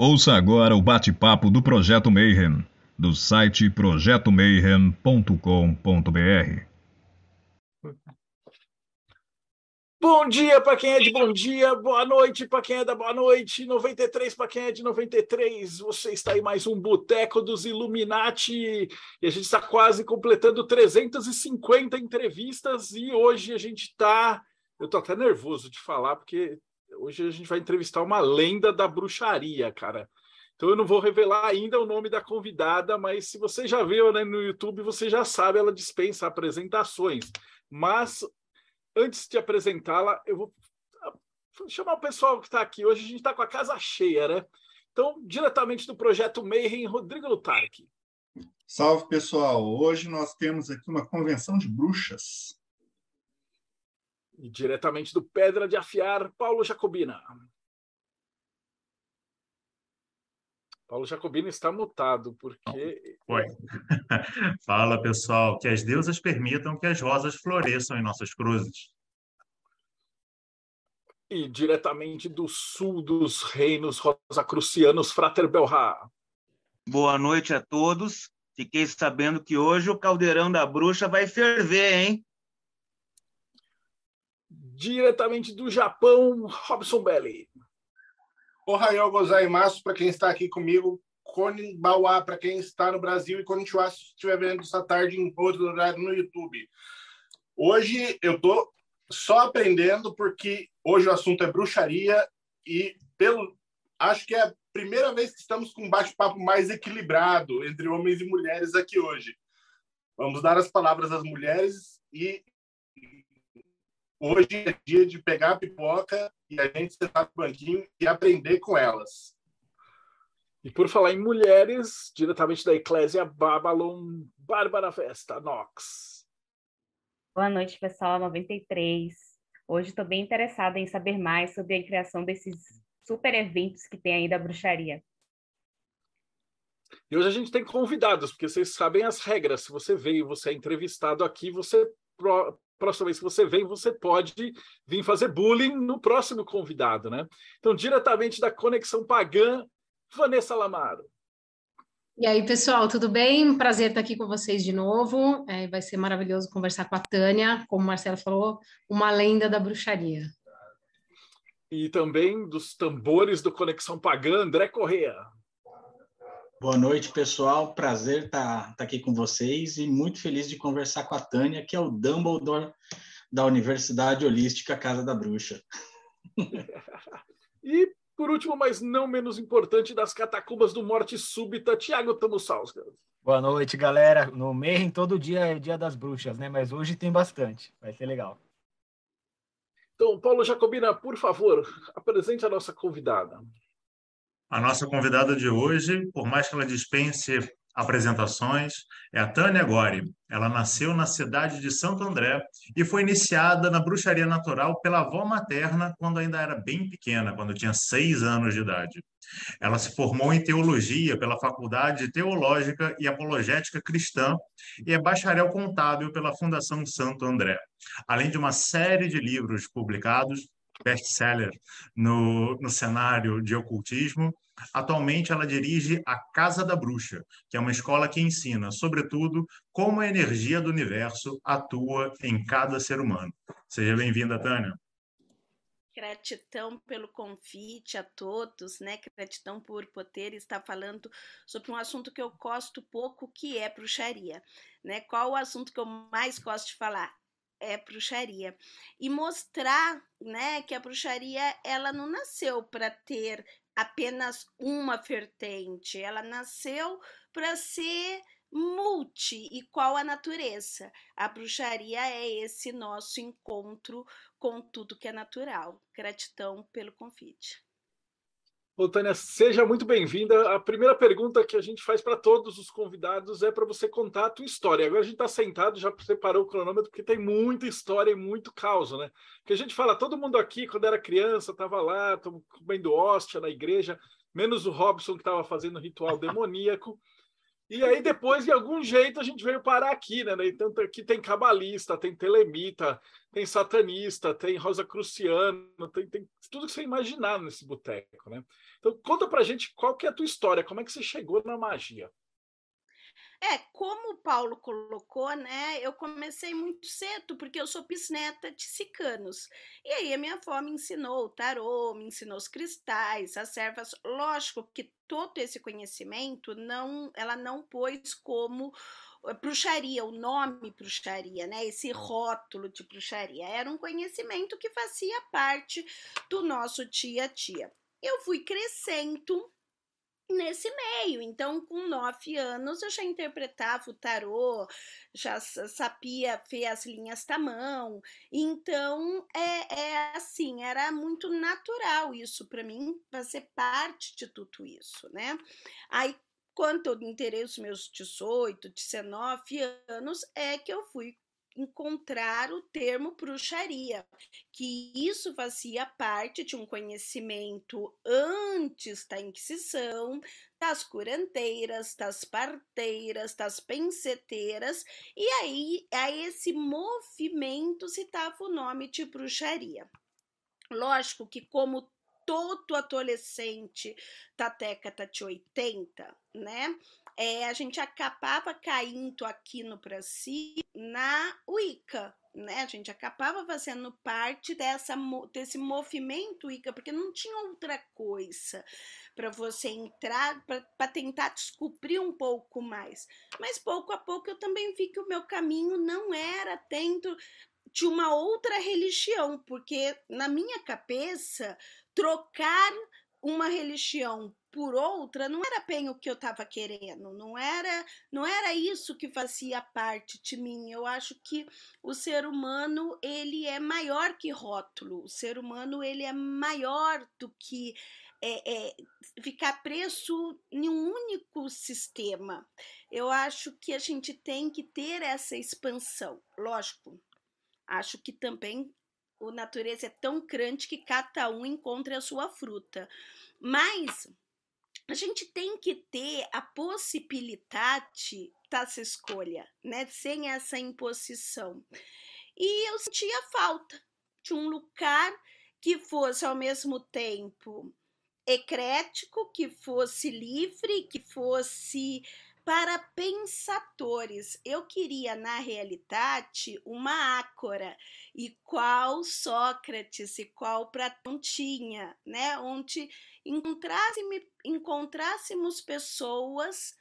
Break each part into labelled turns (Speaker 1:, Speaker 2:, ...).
Speaker 1: Ouça agora o bate-papo do Projeto Mayhem, do site projetomayhem.com.br.
Speaker 2: Bom dia para quem é de bom dia, boa noite para quem é da boa noite, 93 para quem é de 93. Você está aí mais um Boteco dos Illuminati e a gente está quase completando 350 entrevistas e hoje a gente está. Eu estou até nervoso de falar porque hoje a gente vai entrevistar uma lenda da bruxaria, cara. Então eu não vou revelar ainda o nome da convidada, mas se você já viu né, no YouTube, você já sabe, ela dispensa apresentações. Mas antes de apresentá-la, eu vou chamar o pessoal que está aqui. Hoje a gente está com a casa cheia, né? Então, diretamente do projeto Mayhem, Rodrigo Lutarque.
Speaker 3: Salve, pessoal! Hoje nós temos aqui uma convenção de bruxas.
Speaker 2: E diretamente do Pedra de Afiar, Paulo Jacobina. Paulo Jacobino está mutado, porque.
Speaker 4: Foi. Fala, pessoal, que as deusas permitam que as rosas floresçam em nossas cruzes.
Speaker 2: E diretamente do sul dos reinos rosacrucianos, Frater Belra.
Speaker 5: Boa noite a todos. Fiquei sabendo que hoje o caldeirão da bruxa vai ferver, hein?
Speaker 2: Diretamente do Japão, Robson Belli.
Speaker 6: Ohayou gozaimasu para quem está aqui comigo, Konnibawa para quem está no Brasil e Konnichiwa se estiver vendo essa tarde em outro lugar no YouTube. Hoje eu tô só aprendendo porque hoje o assunto é bruxaria e pelo acho que é a primeira vez que estamos com um bate-papo mais equilibrado entre homens e mulheres aqui hoje. Vamos dar as palavras às mulheres e Hoje é dia de pegar a pipoca e a gente sentar no banquinho e aprender com elas.
Speaker 2: E por falar em mulheres, diretamente da Eclésia Babylon, Bárbara Festa, Nox.
Speaker 7: Boa noite, pessoal, 93. Hoje estou bem interessada em saber mais sobre a criação desses super eventos que tem aí da bruxaria.
Speaker 2: E hoje a gente tem convidados, porque vocês sabem as regras. Se você veio, você é entrevistado aqui, você próxima vez que você vem, você pode vir fazer bullying no próximo convidado, né? Então, diretamente da Conexão Pagã, Vanessa Lamaro.
Speaker 8: E aí, pessoal, tudo bem? Prazer estar aqui com vocês de novo. É, vai ser maravilhoso conversar com a Tânia, como o Marcelo falou, uma lenda da bruxaria.
Speaker 2: E também dos tambores do Conexão Pagã, André Correa.
Speaker 9: Boa noite, pessoal. Prazer estar tá, tá aqui com vocês e muito feliz de conversar com a Tânia, que é o Dumbledore da Universidade Holística Casa da Bruxa.
Speaker 2: e, por último, mas não menos importante, das catacumbas do Morte Súbita, Tiago Tamussauskas.
Speaker 10: Boa noite, galera. No Mayhem, todo dia é dia das bruxas, né? Mas hoje tem bastante. Vai ser legal.
Speaker 2: Então, Paulo Jacobina, por favor, apresente a nossa convidada.
Speaker 4: A nossa convidada de hoje, por mais que ela dispense apresentações, é a Tânia Gori. Ela nasceu na cidade de Santo André e foi iniciada na bruxaria natural pela avó materna quando ainda era bem pequena, quando tinha seis anos de idade. Ela se formou em teologia pela Faculdade Teológica e Apologética Cristã e é bacharel contábil pela Fundação Santo André. Além de uma série de livros publicados, best-seller no, no cenário de ocultismo. Atualmente, ela dirige a Casa da Bruxa, que é uma escola que ensina, sobretudo, como a energia do universo atua em cada ser humano. Seja bem-vinda, Tânia.
Speaker 11: Gratidão pelo convite a todos, né? Gratidão por poder estar falando sobre um assunto que eu gosto pouco, que é bruxaria, né? Qual o assunto que eu mais gosto de falar? É bruxaria e mostrar, né, que a bruxaria ela não nasceu para ter apenas uma vertente, ela nasceu para ser multi e qual a natureza. A bruxaria é esse nosso encontro com tudo que é natural. Gratidão pelo convite.
Speaker 2: Ô, Tânia, seja muito bem-vinda. A primeira pergunta que a gente faz para todos os convidados é para você contar a tua história. Agora a gente está sentado, já separou o cronômetro, porque tem muita história e muito caos, né? Porque a gente fala, todo mundo aqui, quando era criança, estava lá, comendo hóstia na igreja, menos o Robson, que estava fazendo ritual demoníaco. E aí depois, de algum jeito, a gente veio parar aqui, né? Então aqui tem cabalista, tem telemita, tem satanista, tem rosa cruciano, tem, tem tudo que você imaginar nesse boteco, né? Então conta pra gente qual que é a tua história, como é que você chegou na magia?
Speaker 11: É, como o Paulo colocou, né? Eu comecei muito cedo, porque eu sou bisneta de cicanos. E aí a minha avó me ensinou o tarô, me ensinou os cristais, as servas. Lógico que todo esse conhecimento não, ela não pôs como eh, bruxaria, o nome bruxaria, né? Esse rótulo de bruxaria. Era um conhecimento que fazia parte do nosso dia a dia. Eu fui crescendo nesse meio. Então, com nove anos, eu já interpretava o tarô, já sabia ver as linhas da mão. Então, é, é assim, era muito natural isso para mim, fazer parte de tudo isso, né? Aí, quando eu inteirei os meus 18, 19 anos, é que eu fui encontrar o termo bruxaria, que isso fazia parte de um conhecimento antes da Inquisição, das curanteiras, das parteiras, das penseteiras, e aí a esse movimento se dava o nome de bruxaria. Lógico que como todo adolescente da década de 80, né? É, a gente acabava caindo aqui no Brasil na Wicca, né? A gente acabava fazendo parte dessa, desse movimento Wicca, porque não tinha outra coisa para você entrar, para tentar descobrir um pouco mais. Mas pouco a pouco eu também vi que o meu caminho não era dentro de uma outra religião, porque na minha cabeça, trocar uma religião por outra não era bem o que eu estava querendo, não era, não era isso que fazia parte de mim. Eu acho que o ser humano ele é maior que rótulo, o ser humano ele é maior do que é, é, ficar preso em um único sistema. Eu acho que a gente tem que ter essa expansão, lógico. Acho que também a natureza é tão grande que cada um encontra a sua fruta. Mas a gente tem que ter a possibilidade dessa escolha, né? Sem essa imposição. E eu sentia falta de um lugar que fosse ao mesmo tempo ecrético, que fosse livre, que fosse para pensadores. Eu queria, na realidade, uma ácora, e qual Sócrates e qual Platão tinha, né? Onde encontrássemos pessoas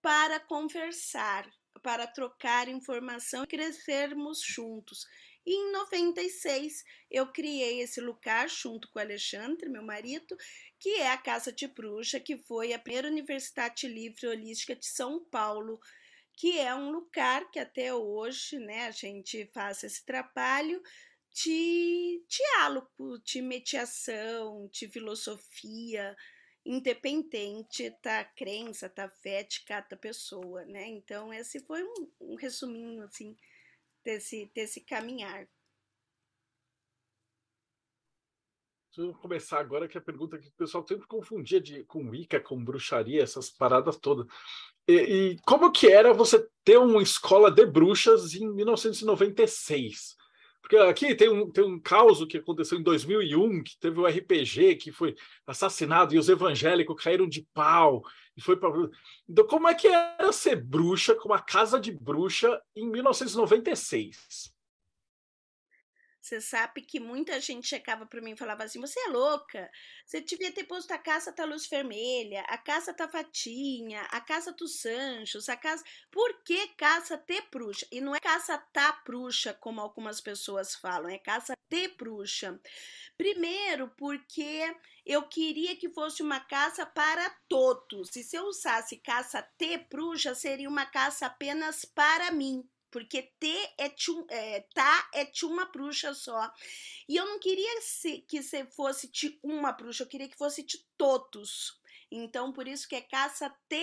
Speaker 11: para conversar, para trocar informação e crescermos juntos. E em 96 eu criei esse lugar junto com o Alexandre, meu marido, que é a Casa de Bruxa, que foi a primeira universidade livre holística de São Paulo, que é um lugar que até hoje, né, a gente faz esse trabalho de diálogo, de mediação, de filosofia, independente da crença, da fé de cada pessoa, né? Então, esse foi um, um resuminho, assim, desse, desse caminhar.
Speaker 2: Eu começar agora que a pergunta que o pessoal sempre confundia de, com Wicca, com bruxaria, essas paradas todas. E, e, como que era você ter uma escola de bruxas em 1996? Porque aqui tem um, tem um caos que aconteceu em 2001, que teve o um RPG que foi assassinado e os evangélicos caíram de pau. E foi pra... Então, como é que era ser bruxa, com uma casa de bruxa, em 1996?
Speaker 11: Você sabe que muita gente chegava para mim e falava assim: você é louca, você devia ter posto a casa da luz vermelha, a casa da fatinha, a casa dos Sanchos, a casa. Por que casa T bruxa? E não é casa tá bruxa, como algumas pessoas falam, é casa T bruxa. Primeiro, porque eu queria que fosse uma casa para todos. E se eu usasse casa T bruxa, seria uma casa apenas para mim porque T é, tchum, é tá é de uma bruxa só. E eu não queria se, que se fosse de uma bruxa, eu queria que fosse de todos. Então, por isso que é caça T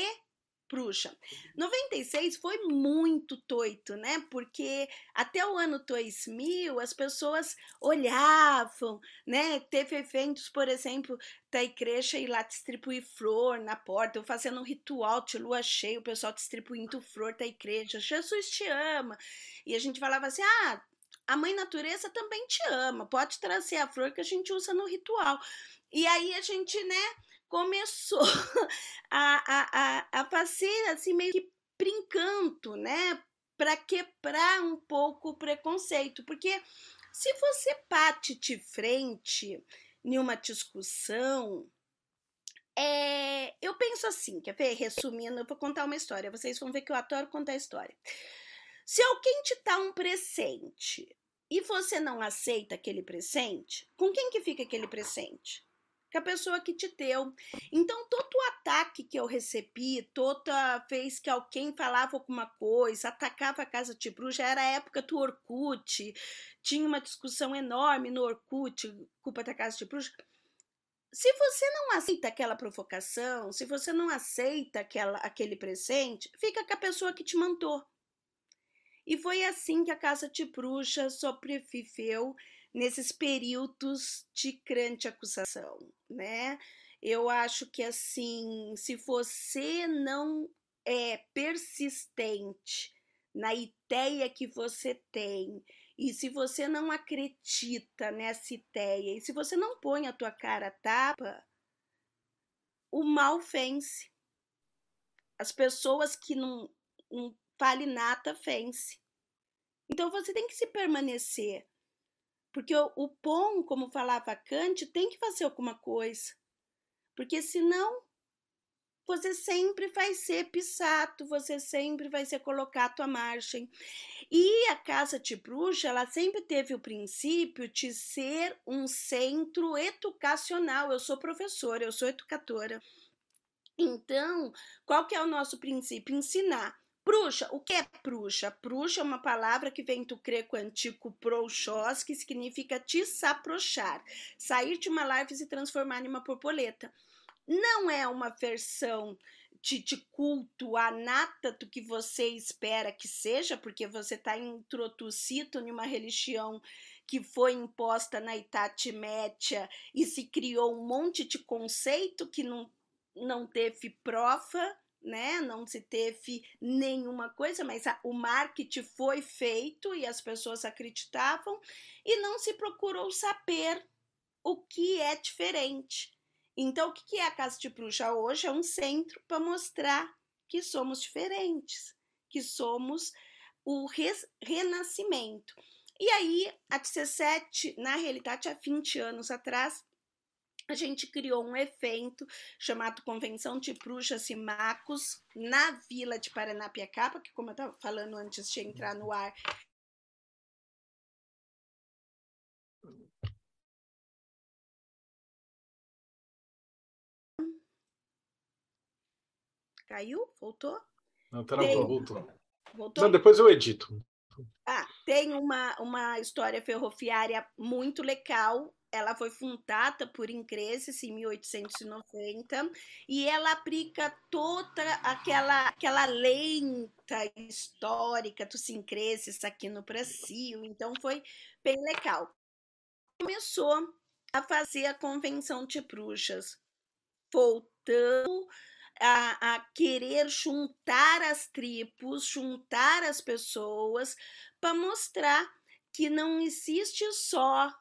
Speaker 11: bruxa. 96 foi muito toito, né? Porque até o ano 2000 as pessoas olhavam, né? Teve eventos, por exemplo, da igreja ir lá distribuir flor na porta, eu fazendo um ritual de lua cheia, o pessoal distribuindo flor da igreja. Jesus te ama. E a gente falava assim: "Ah, a mãe natureza também te ama. Pode trazer a flor que a gente usa no ritual". E aí a gente, né, começou a, a, a, a fazer assim meio que brincando, né? Para quebrar um pouco o preconceito, porque se você bate de frente em uma discussão, é, eu penso assim, quer ver? Resumindo, eu vou contar uma história. Vocês vão ver que eu adoro contar história. Se alguém te dá um presente e você não aceita aquele presente, com quem que fica aquele presente? Com a pessoa que te deu. Então, todo o ataque que eu recebi, toda vez que alguém falava alguma coisa, atacava a casa de bruxa, era a época do Orkut, tinha uma discussão enorme no Orkut, culpa da casa de bruxa. Se você não aceita aquela provocação, se você não aceita aquela, aquele presente, fica com a pessoa que te mandou. E foi assim que a Casa de Bruxa sobreviveu nesses períodos de grande acusação, né? Eu acho que assim, se você não é persistente na ideia que você tem, e se você não acredita nessa ideia, e se você não põe a tua cara tapa, o mal vence. As pessoas que não, não fale nata vence. Então você tem que se permanecer. Porque o, o pão, como falava Kant, tem que fazer alguma coisa. Porque senão você sempre vai ser pisado, você sempre vai ser colocado à margem. E a Casa de Bruxa, ela sempre teve o princípio de ser um centro educacional. Eu sou professora, eu sou educadora. Então, qual que é o nosso princípio? Ensinar. Bruxa, o que é bruxa? Bruxa é uma palavra que vem do greco antigo prouxos, que significa desaprochar, sair de uma larva e se transformar em uma borboleta. Não é uma versão de, de culto a nata do que você espera que seja, porque você está introduzido em uma religião que foi imposta na Idade e se criou um monte de conceito que não, não teve prova né? Não se teve nenhuma coisa, mas a, o marketing foi feito e as pessoas acreditavam e não se procurou saber o que é diferente. Então, o que é a Casa de Bruxa hoje? É um centro para mostrar que somos diferentes, que somos o res, renascimento. E aí, a 17, na realidade, há 20 anos atrás, a gente criou um evento chamado Convenção de Bruxas e Macos na Vila de Paranapiacaba, que como eu estava falando antes de entrar no ar, Caiu? Voltou?
Speaker 2: Não, tem... voltou.
Speaker 11: Voltou?
Speaker 2: Não, depois eu edito.
Speaker 11: Ah, tem uma, uma história ferroviária muito legal ela foi fundada por Increses em 1890 e ela aplica toda aquela, aquela lenta histórica dos Increses aqui no Brasil. Então foi bem legal. Começou a fazer a convenção de bruxas, voltando a, a, querer juntar as tribos, juntar as pessoas, para mostrar que não existe só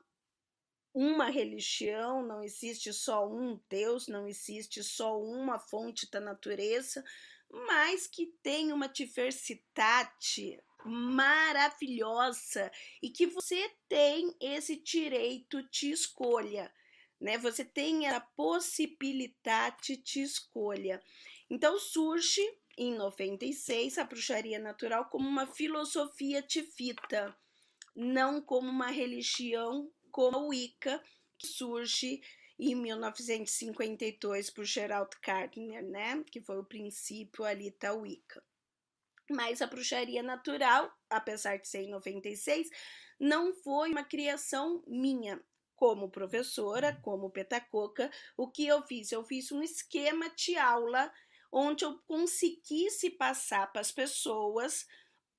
Speaker 11: uma religião, não existe só um Deus, não existe só uma fonte da natureza, mas que tem uma diversidade maravilhosa e que você tem esse direito de escolha, né? Você tem a possibilidade de escolha. Então surge em 96 a bruxaria natural como uma filosofia de vida, não como uma religião como a Wicca, que surge em 1952 por Gerald Gardner, né? Que foi o princípio ali da Wicca. Mas a bruxaria natural, apesar de ser em 96, não foi uma criação minha. Como professora, como petacoca, o que eu fiz? Eu fiz um esquema de aula onde eu conseguisse passar para as pessoas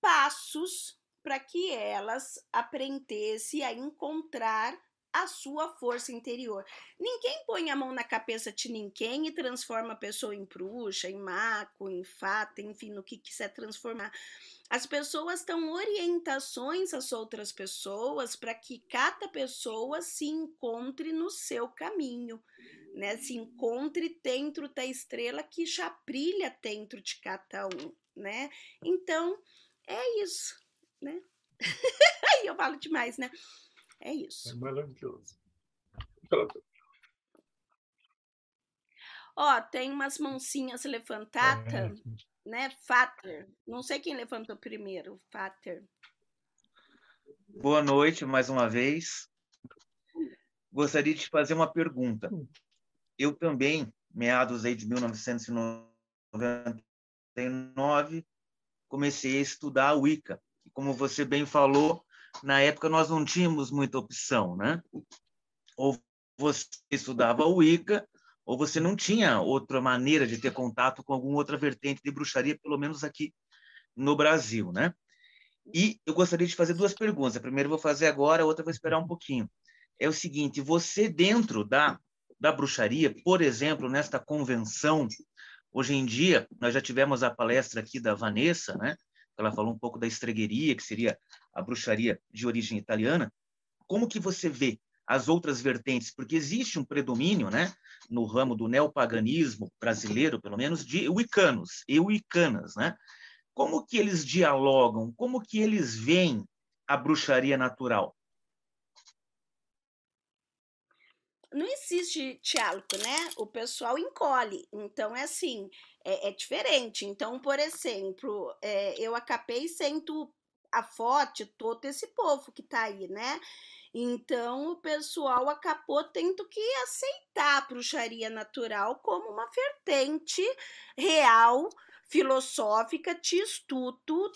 Speaker 11: passos para que elas aprendessem a encontrar a sua força interior. Ninguém põe a mão na cabeça de ninguém e transforma a pessoa em bruxa, em maco, em fata, enfim, no que quiser transformar. As pessoas dão orientações às outras pessoas para que cada pessoa se encontre no seu caminho, né? Se encontre dentro da estrela que já brilha dentro de cada um, né? Então, é isso, né? Aí eu falo demais, né? É isso.
Speaker 2: É maravilhoso.
Speaker 11: Ó, tem umas mãozinhas levantadas, é. né? Fater. Não sei quem levantou primeiro, Fater.
Speaker 5: Boa noite mais uma vez. Gostaria de te fazer uma pergunta. Eu também, meados aí de 1999, comecei a estudar a Wicca. Como você bem falou, na época nós não tínhamos muita opção, né? Ou você estudava a Wicca, ou você não tinha outra maneira de ter contato com alguma outra vertente de bruxaria, pelo menos aqui no Brasil, né? E eu gostaria de fazer duas perguntas. A primeira eu vou fazer agora, a outra eu vou esperar um pouquinho. É o seguinte: você dentro da da bruxaria, por exemplo, nesta convenção, hoje em dia nós já tivemos a palestra aqui da Vanessa, né? Ela falou um pouco da estregueria, que seria a bruxaria de origem italiana. Como que você vê as outras vertentes? Porque existe um predomínio, né, no ramo do neopaganismo brasileiro, pelo menos, de wiccanos e wiccanas, né? Como que eles dialogam? Como que eles veem a bruxaria natural?
Speaker 11: Não existe diálogo, né? O pessoal encolhe. Então, é assim, é, é diferente. Então, por exemplo, é, eu acabei sendo a foto todo esse povo que tá aí, né? Então, o pessoal acabou tendo que aceitar a bruxaria natural como uma vertente real filosófica de estudo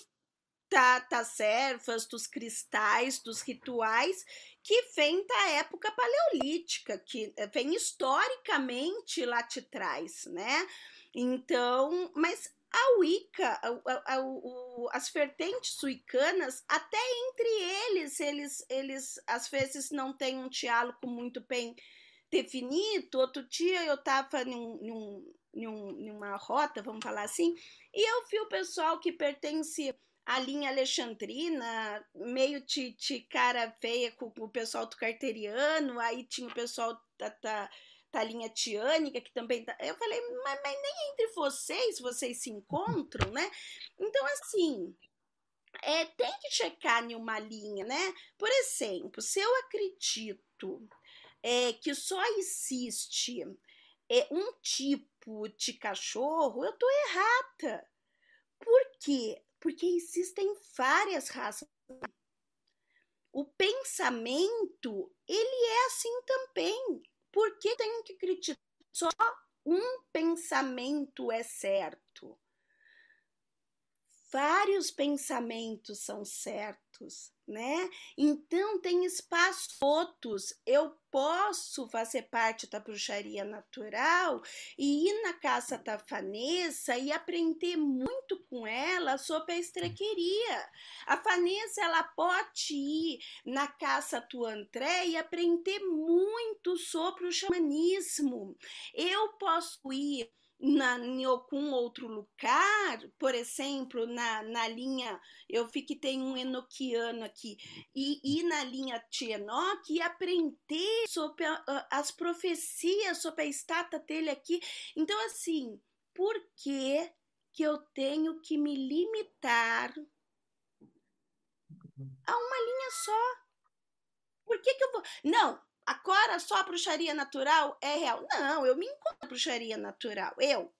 Speaker 11: da, das servas, dos cristais, dos rituais, que vem da época paleolítica, que eh, vem historicamente lá de trás, né? Então, mas a Wicca, a, a, a, as vertentes wiccanas, até entre eles, eles, eles às vezes não têm um diálogo muito bem definido. Outro dia eu estava num, num, num, numa rota, vamos falar assim, e eu vi o pessoal que pertence à linha alexandrina, meio de, de cara feia com, o pessoal do carteriano, aí tinha o pessoal da, da, da linha tiânica, que também tá, Eu falei, mas, mas nem entre vocês vocês se encontram, né? Então, assim, é, tem que checar em uma linha, né? Por exemplo, se eu acredito é, que só existe é, um tipo de cachorro, eu tô errada. Por quê? Porque existem várias raças. O pensamento, ele é assim também. Por que tenho que acreditar só um pensamento é certo? Vários pensamentos são certos né? Então tem espaços outros. Eu posso fazer parte da bruxaria natural e ir na casa da Vanessa e aprender muito com ela sobre a estrequeria. A Vanessa ela pode ir na casa do André e aprender muito sobre o xamanismo. Eu posso ir na, em algum outro lugar, por exemplo, na, na linha, eu vi que tem um enoquiano aqui, e ir na linha Enoque e aprender sobre a, as profecias sobre a estátua dele aqui. Então, assim, por que, que eu tenho que me limitar a uma linha só? Por que, que eu vou. Não, Agora só a bruxaria natural é real. Não, eu me encontro bruxaria natural. Eu.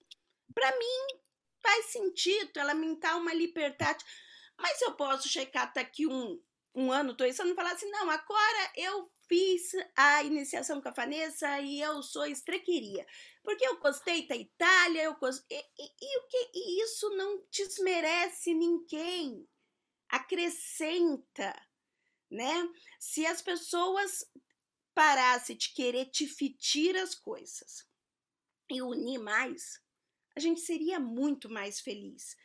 Speaker 11: Para mim, faz sentido ela me dar uma liberdade. Mas eu posso checar daqui um, um ano, dois anos, e falar assim: não, agora eu fiz a iniciação com a Vanessa e eu sou estrequeria. Porque eu gostei da Itália, eu gostei. E, e, e, o que, e isso não desmerece ninguém. Acrescenta, né? Se as pessoas parasse de querer dividir as coisas e unir mais, a gente seria muito mais feliz,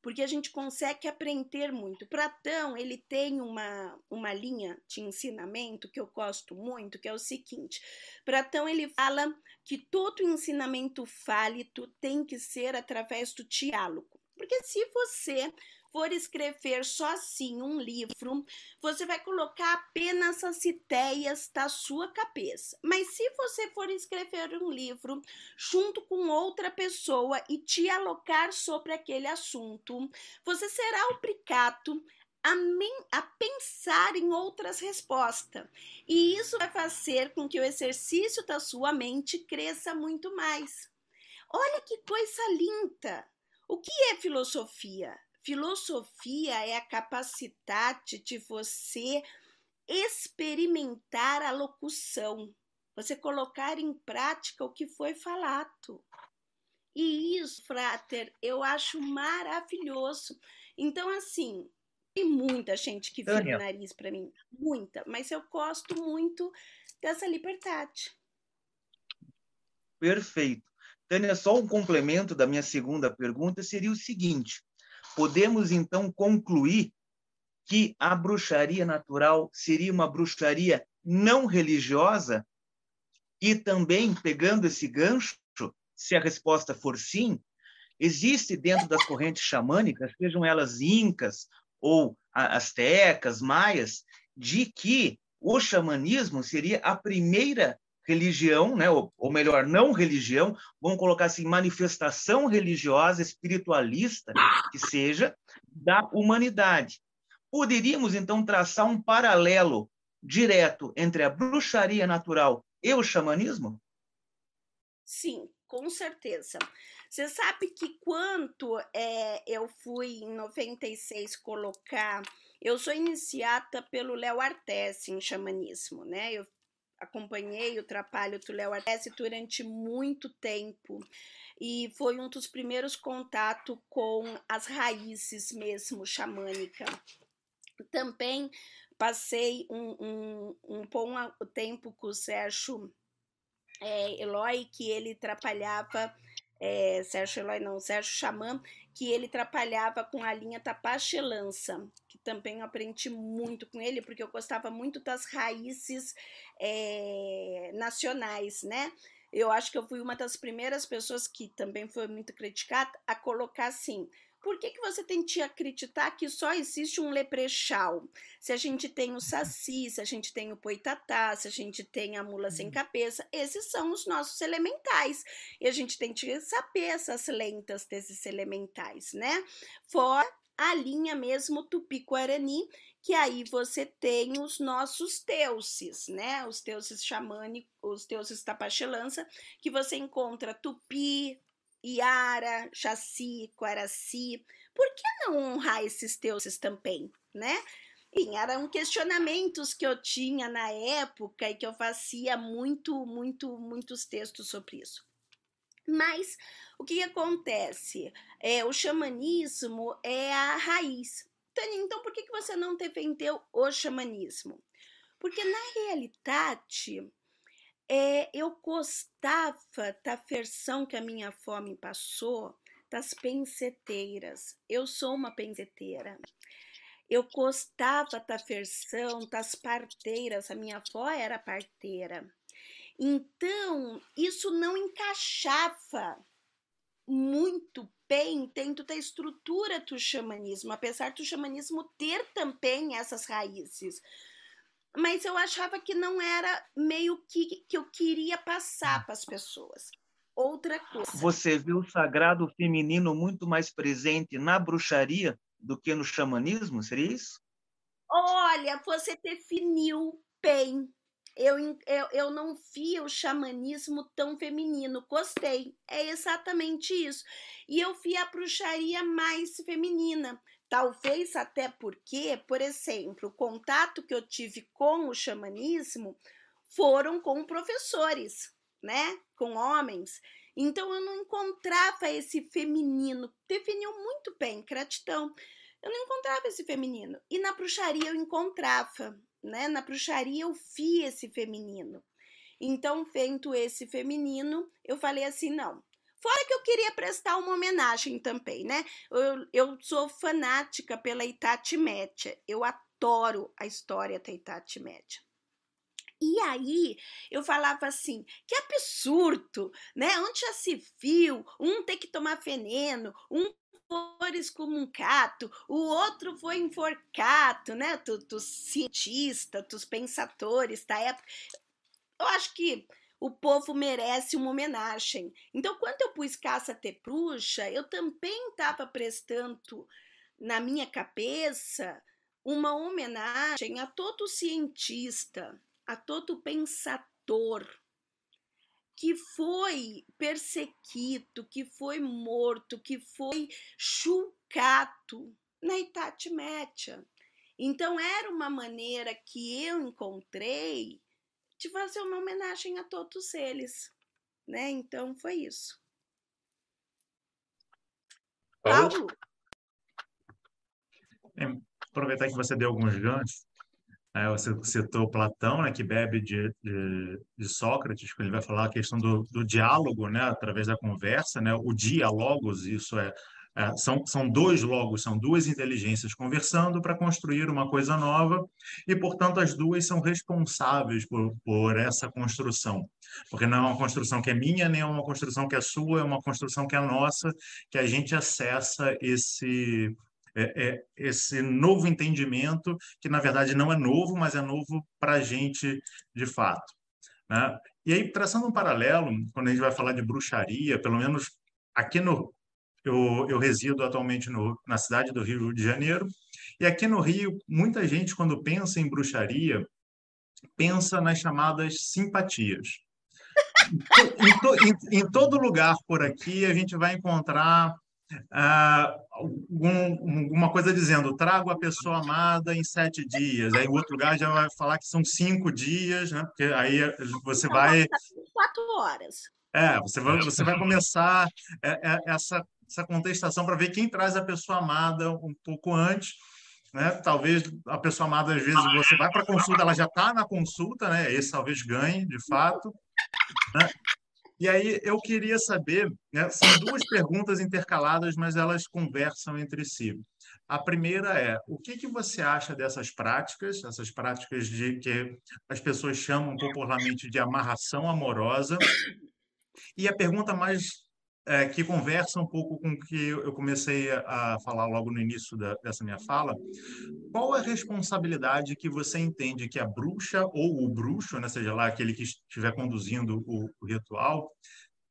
Speaker 11: porque a gente consegue aprender muito. Platão, ele tem uma, uma linha de ensinamento que eu gosto muito, que é o seguinte. Platão, ele fala que todo ensinamento válido tem que ser através do diálogo. Porque se você for escrever só assim um livro, você vai colocar apenas as ideias da sua cabeça. Mas se você for escrever um livro junto com outra pessoa e dialogar sobre aquele assunto, você será obrigado a, a, pensar em outras respostas. E isso vai fazer com que o exercício da sua mente cresça muito mais. Olha que coisa linda! O que é filosofia? Filosofia é a capacidade de você experimentar a locução, você colocar em prática o que foi falado. E isso, Frater, eu acho maravilhoso. Então, assim, tem muita gente que vira o nariz para mim, muita, mas eu gosto muito dessa liberdade.
Speaker 5: Perfeito. Tânia, só um complemento da minha segunda pergunta seria o seguinte: Podemos então concluir que a bruxaria natural seria uma bruxaria não religiosa? E também, pegando esse gancho, se a resposta for sim, existe dentro das correntes xamânicas, sejam elas incas ou astecas, maias, de que o xamanismo seria a primeira religião, né, ou, ou, melhor, não religião, vamos colocar assim, manifestação religiosa, espiritualista, que seja, da humanidade. Poderíamos, então, traçar um paralelo direto entre a bruxaria natural e o xamanismo?
Speaker 11: Sim, com certeza. Você sabe que quando é, eu fui em 96 colocar, eu sou iniciada pelo Léo Artes em xamanismo, né? Eu acompanhei o trabalho do Léo Artes durante muito tempo e foi um dos primeiros contatos com as raízes mesmo xamânica. Também passei um, um, um bom tempo com o Sérgio é, Eloy, que ele trabalhava, é, Sérgio Eloy não, Sérgio Xamã, que ele trabalhava com a linha Tapachelança, que também aprendi muito com ele, porque eu gostava muito das raízes é, nacionais, né? Eu acho que eu fui uma das primeiras pessoas que também foi muito criticada a colocar assim. Por que, que você tem que acreditar que só existe um leprechal? Se a gente tem o saci, se a gente tem o poitatá, se a gente tem a mula sem uhum. cabeça, esses são os nossos elementais. E a gente tem que saber essas lentas desses elementais, né? Fora a linha mesmo tupi-guarani, que aí você tem os nossos deuses, né? Os deuses xamânicos, os deuses tapachelança, que você encontra tupi, Iara, Jaci, Quaraci. Por que não honrar esses deuses também, né? E eram questionamentos que eu tinha na época e que eu fazia muito, muito, muitos textos sobre isso. Mas o que acontece? É, o xamanismo é a raiz. Tânia, então por que você não defendeu o xamanismo? Porque na realidade é, eu gostava da versão que a minha avó me passou das penseteiras. Eu sou uma penseteira. Eu gostava da versão das parteiras. A minha avó era parteira. Então, isso não encaixava muito bem dentro da estrutura do xamanismo, apesar do xamanismo ter também essas raízes. Mas eu achava que não era meio que, que eu queria passar para as pessoas. Outra coisa.
Speaker 5: Você viu o sagrado feminino muito mais presente na bruxaria do que no xamanismo? Seria isso?
Speaker 11: Olha, você definiu bem eu, eu, eu não via o xamanismo tão feminino. Gostei. É exatamente isso. E eu vi a bruxaria mais feminina. Talvez até porque, por exemplo, o contato que eu tive com o xamanismo foram com professores, né? Com homens. Então eu não encontrava esse feminino. Definiu muito bem, gratidão. Eu não encontrava esse feminino. E na bruxaria eu encontrava né? Na bruxaria eu vi esse feminino. Então, vendo esse feminino, eu falei assim, não. Fora que eu queria prestar uma homenagem também, né? Eu, eu sou fanática pela Itati Média. Eu adoro a história da Itati Média. E aí eu falava assim, que absurdo, né? Onde já se viu um ter que tomar veneno, um for excomuncato, o outro foi enforcado, né? Tu, tu cientista, tu pensadores da época. Eu acho que o povo merece uma homenagem. Então, quando eu pus Caça Ter Bruxa, eu também estava prestando na minha cabeça uma homenagem a todo cientista, a todo pensador que foi perseguido, que foi morto, que foi chulcado na Idade Média. Então, era uma maneira que eu encontrei de fazer uma homenagem a todos eles. Né? Então, foi isso. Paulo?
Speaker 4: É, aproveitar que você deu alguns ganchos. É, você citou Platão, né, que bebe de, de, de, Sócrates, que ele vai falar a questão do, do diálogo, né, através da conversa, né, o diálogos, isso é, é, são, são dois logos, são duas inteligências conversando para construir uma coisa nova, e, portanto, as duas são responsáveis por, por essa construção, porque não é uma construção que é minha, nem é uma construção que é sua, é uma construção que é nossa, que a gente acessa esse é, é esse novo entendimento, que na verdade não é novo, mas é novo para a gente de fato. Né? E aí, traçando um paralelo, quando a gente vai falar de bruxaria, pelo menos aqui no. Eu, eu resido atualmente no, na cidade do Rio de Janeiro, e aqui no Rio, muita gente, quando pensa em bruxaria, pensa nas chamadas simpatias. Em, to, em, em, todo lugar por aqui a gente vai encontrar ah, algum, alguma coisa dizendo trago a pessoa amada em sete dias. Aí o outro lugar já vai falar que são cinco dias, né? Porque aí você vai.
Speaker 11: Quatro horas.
Speaker 4: É, você vai, você vai começar é, é, essa, essa contestação para ver quem traz a pessoa amada um pouco antes. Né? Talvez a pessoa amada, às vezes, você vai para a consulta, ela já está na consulta, né? Esse talvez ganhe, de fato. Né? E aí eu queria saber, né, são duas perguntas intercaladas, mas elas conversam entre si. A primeira é: o que, que você acha dessas práticas, essas práticas de que as pessoas chamam popularmente de amarração amorosa? E a pergunta mais é, que conversa um pouco com o que eu comecei a falar logo no início da, dessa minha fala. Qual é a responsabilidade que você entende que a bruxa ou o bruxo, né, seja lá aquele que estiver conduzindo o, o ritual,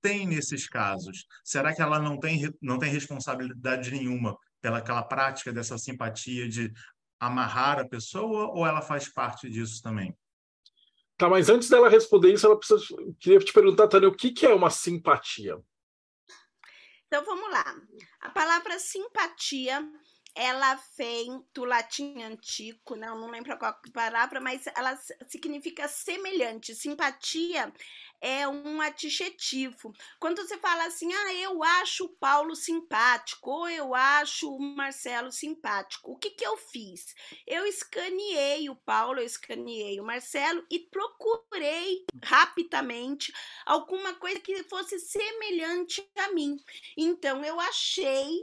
Speaker 4: tem nesses casos? Será que ela não tem, não tem responsabilidade nenhuma pela aquela prática dessa simpatia de amarrar a pessoa ou ela faz parte disso também?
Speaker 2: Tá, mas antes dela responder isso, ela precisa, queria te perguntar, Tânia, o que, que é uma simpatia?
Speaker 11: Então vamos lá. A palavra simpatia ela vem do latim antigo, não, não lembro qual palavra, mas ela significa semelhante. Simpatia é um adjetivo. Quando você fala assim, ah, eu acho o Paulo simpático, ou eu acho o Marcelo simpático, o que, que eu fiz? Eu escaneei o Paulo, eu escaneei o Marcelo e procurei rapidamente alguma coisa que fosse semelhante a mim. Então, eu achei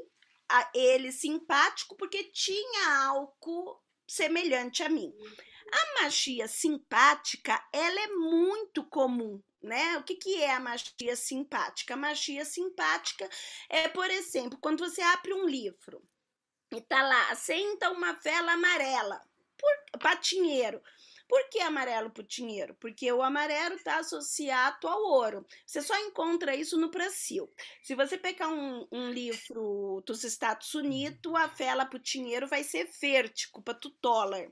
Speaker 11: ele simpático porque tinha algo semelhante a mim. A magia simpática, ela é muito comum, né? O que, que é a magia simpática? A magia simpática é, por exemplo, quando você abre um livro e tá lá, acenda uma vela amarela, por patinheiro. Por que amarelo putinheiro? Porque o amarelo está associado ao ouro. Você só encontra isso no Brasil. Se você pegar um, um livro dos Estados Unidos, a vela putinheiro vai ser verde, culpa do dólar.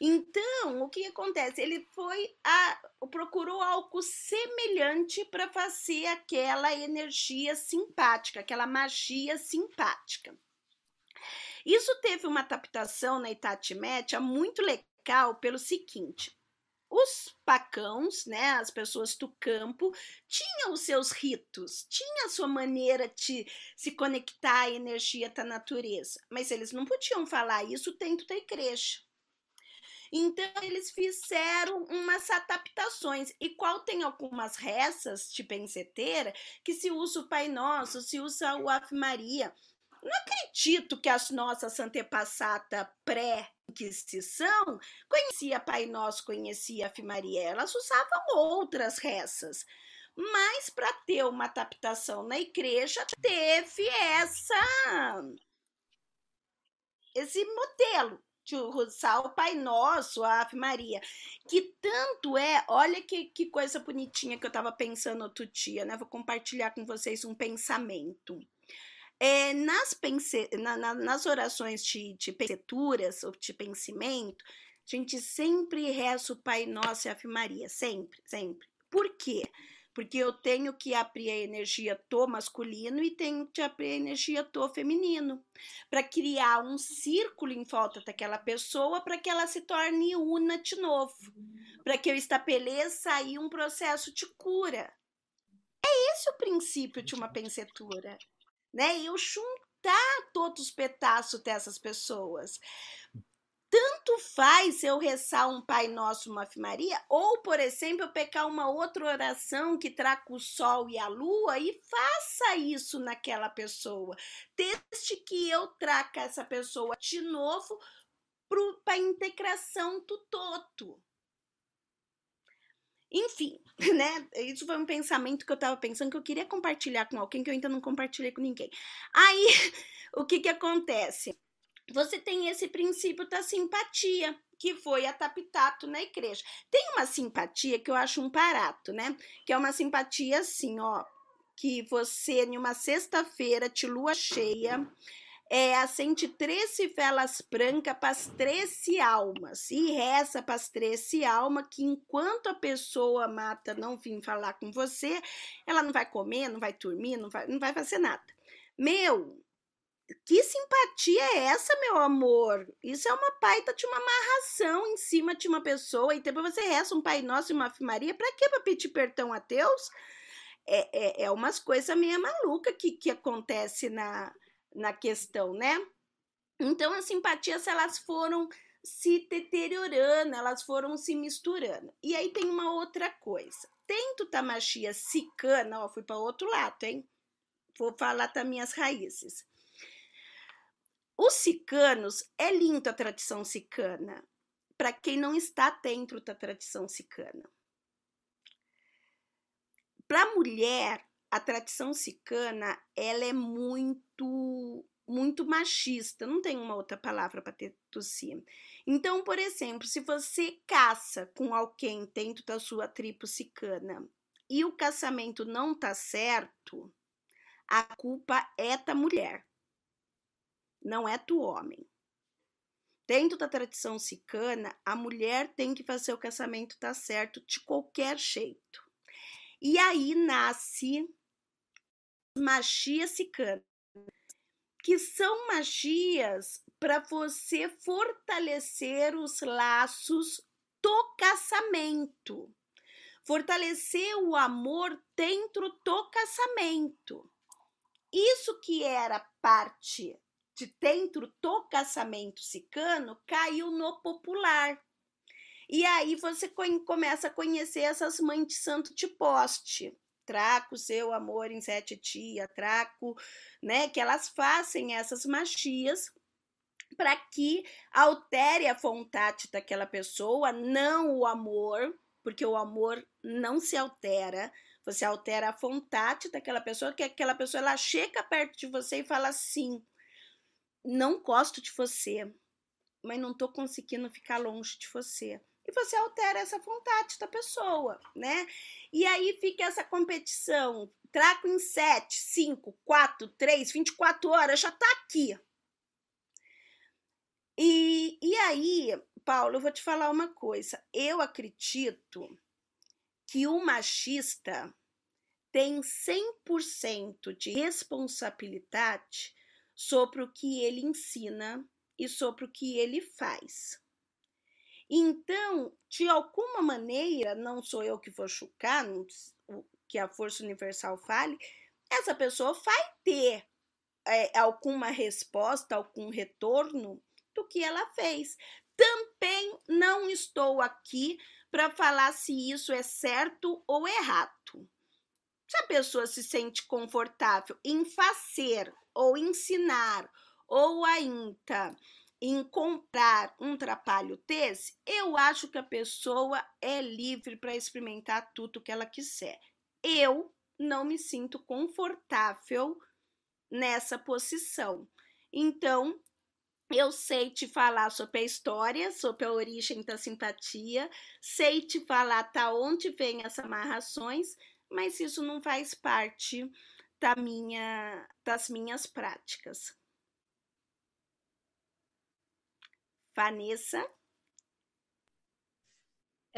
Speaker 11: Então, o que acontece? Ele foi a, procurou algo semelhante para fazer aquela energia simpática, aquela magia simpática. Isso teve uma adaptação na Idade Média muito legal pelo seguinte: os pacãos, né, as pessoas do campo, tinham os seus ritos, tinham a sua maneira de se conectar à energia da natureza, mas eles não podiam falar isso dentro da igreja. Então, eles fizeram umas adaptações. E qual tem algumas rezas de penseteira que se usa o Pai Nosso, se usa o Ave Maria. Não acredito que as nossas antepassadas pré-inquisição conhecia Pai Nosso, conhecia a Maria. Elas usavam outras rezas. Mas para ter uma adaptação na igreja, teve essa esse modelo de usar o Pai Nosso, a Ave Maria, que tanto é, olha que, que coisa bonitinha que eu estava pensando outro dia, né? Vou compartilhar com vocês um pensamento. É, nas, pense, na, na, nas orações de, de penseturas ou de pensamento, a gente sempre reza o Pai Nosso e a Ave Maria, sempre, sempre. Por quê? Porque eu tenho que abrir a energia to masculino e tenho que abrir a energia to feminino, para criar um círculo em volta daquela pessoa para que ela se torne una de novo, para que eu estabeleça aí um processo de cura. É esse o princípio de uma pensetura, né? Eu juntar todos os pedaços dessas pessoas tanto faz eu rezar um Pai Nosso, uma Maria, ou, por exemplo, eu pecar uma outra oração que traga o sol e a lua e faça isso naquela pessoa. Desde que eu traga essa pessoa de novo para a integração do todo. Enfim, né? Isso foi um pensamento que eu estava pensando que eu queria compartilhar com alguém que eu ainda não compartilhei com ninguém. Aí, o que que acontece? você tem esse princípio da simpatia, que foi a tapitato na igreja. Tem uma simpatia que eu acho um parato, né? Que é uma simpatia assim, ó, que você, em uma sexta-feira de lua cheia, é, acende 13 velas brancas para 13 almas e reza para 13 almas que enquanto a pessoa mata não vir falar com você, ela não vai comer, não vai dormir, não vai, não vai fazer nada. Meu, que simpatia é essa, meu amor? Isso é uma paita de uma amarração em cima de uma pessoa. E depois você reza um Pai Nosso e uma Ave Maria. Pra quê? Pra pedir perdão a Deus? É, é, é umas coisas meio maluca que, que acontece na, na questão, né? Então, as simpatias, elas foram se deteriorando, elas foram se misturando. E aí tem uma outra coisa. Tem tamachia sicana, ó, fui para outro lado, hein? Vou falar das minhas raízes os cicanos, é lindo a tradição cicana, para quem não está dentro da tradição cicana. Para a mulher, a tradição cicana, ela é muito muito machista, não tem uma outra palavra para tossir. Então, por exemplo, se você caça com alguém dentro da sua tribo cicana e o casamento não tá certo, a culpa é da mulher não é do homem. Dentro da tradição cicana, a mulher tem que fazer o casamento dar certo de qualquer jeito. E aí nasce magia cicana, que são magias para você fortalecer os laços do casamento, fortalecer o amor dentro do casamento. Isso que era parte de dentro do casamento sicano caiu no popular. E aí você começa a conhecer essas mães de santo de poste. Traco seu amor em sete dia, traco, né? Que elas fazem essas magias para que altere a vontade daquela pessoa, não o amor, porque o amor não se altera. Você altera a vontade daquela pessoa, que aquela pessoa ela chega perto de você e fala assim: não gosto de você, mas não tô conseguindo ficar longe de você. E você altera essa vontade da pessoa, né? E aí fica essa competição. Traco em 7, 5, 4, 3, 24 horas, já tá aqui. E, e aí, Paulo, eu vou te falar uma coisa. Eu acredito que o machista tem 100% de responsabilidade sobre o que ele ensina e sobre o que ele faz. Então, de alguma maneira, não sou eu que vou chocar, que a força universal fale, essa pessoa vai ter é, alguma resposta, algum retorno do que ela fez. Também não estou aqui para falar se isso é certo ou errado. Se a pessoa se sente confortável em fazer ou ensinar ou ainda em comprar um trapalho desse, eu acho que a pessoa é livre para experimentar tudo que ela quiser. Eu não me sinto confortável nessa posição. Então, eu sei te falar sobre a história, sobre a origem da simpatia, sei te falar tá onde vem as amarrações, mas isso não faz parte da minha, das minhas práticas. Vanessa?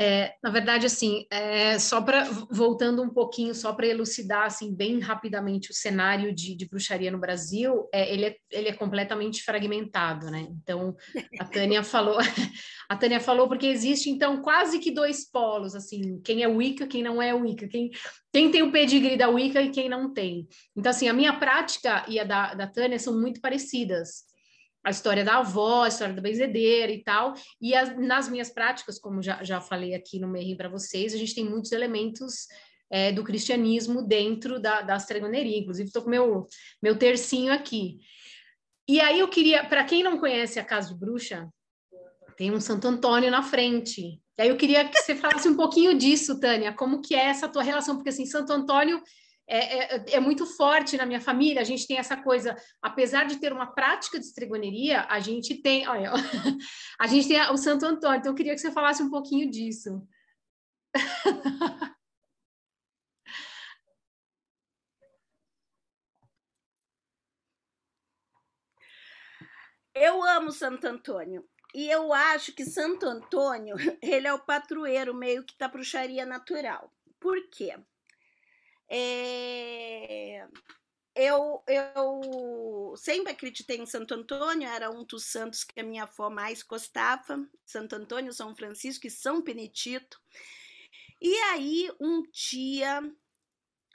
Speaker 8: É, na verdade, assim, é, só para voltando um pouquinho, só para elucidar assim bem rapidamente o cenário de, de bruxaria no Brasil, é, ele, é, ele é completamente fragmentado, né? Então, a Tânia falou, a Tânia falou porque existe então quase que dois polos, assim, quem é Wicca, quem não é Wicca, quem, quem tem o pedigree da Wicca e quem não tem. Então, assim, a minha prática e a da, da Tânia são muito parecidas a história da avó, a história da benzedeira e tal. E as, nas minhas práticas, como já, já falei aqui no meio para vocês, a gente tem muitos elementos é, do cristianismo dentro da, da astregoneria. Inclusive, estou com meu, meu tercinho aqui. E aí eu queria, para quem não conhece a Casa de Bruxa, tem um Santo Antônio na frente. E aí eu queria que você falasse um pouquinho disso, Tânia, como que é essa tua relação, porque assim, Santo Antônio é, é, é, muito forte na minha família. A gente tem essa coisa, apesar de ter uma prática de estregoneria, a gente tem, olha, a gente tem o Santo Antônio. Então, eu queria que você falasse um pouquinho disso.
Speaker 11: Eu amo Santo Antônio. E eu acho que Santo Antônio, ele é o patroeiro meio que da bruxaria natural. Por quê? É, eu, eu sempre acreditei em Santo Antônio, era um dos santos que a minha avó mais gostava, Santo Antônio, São Francisco e São Benedito. E aí, um dia,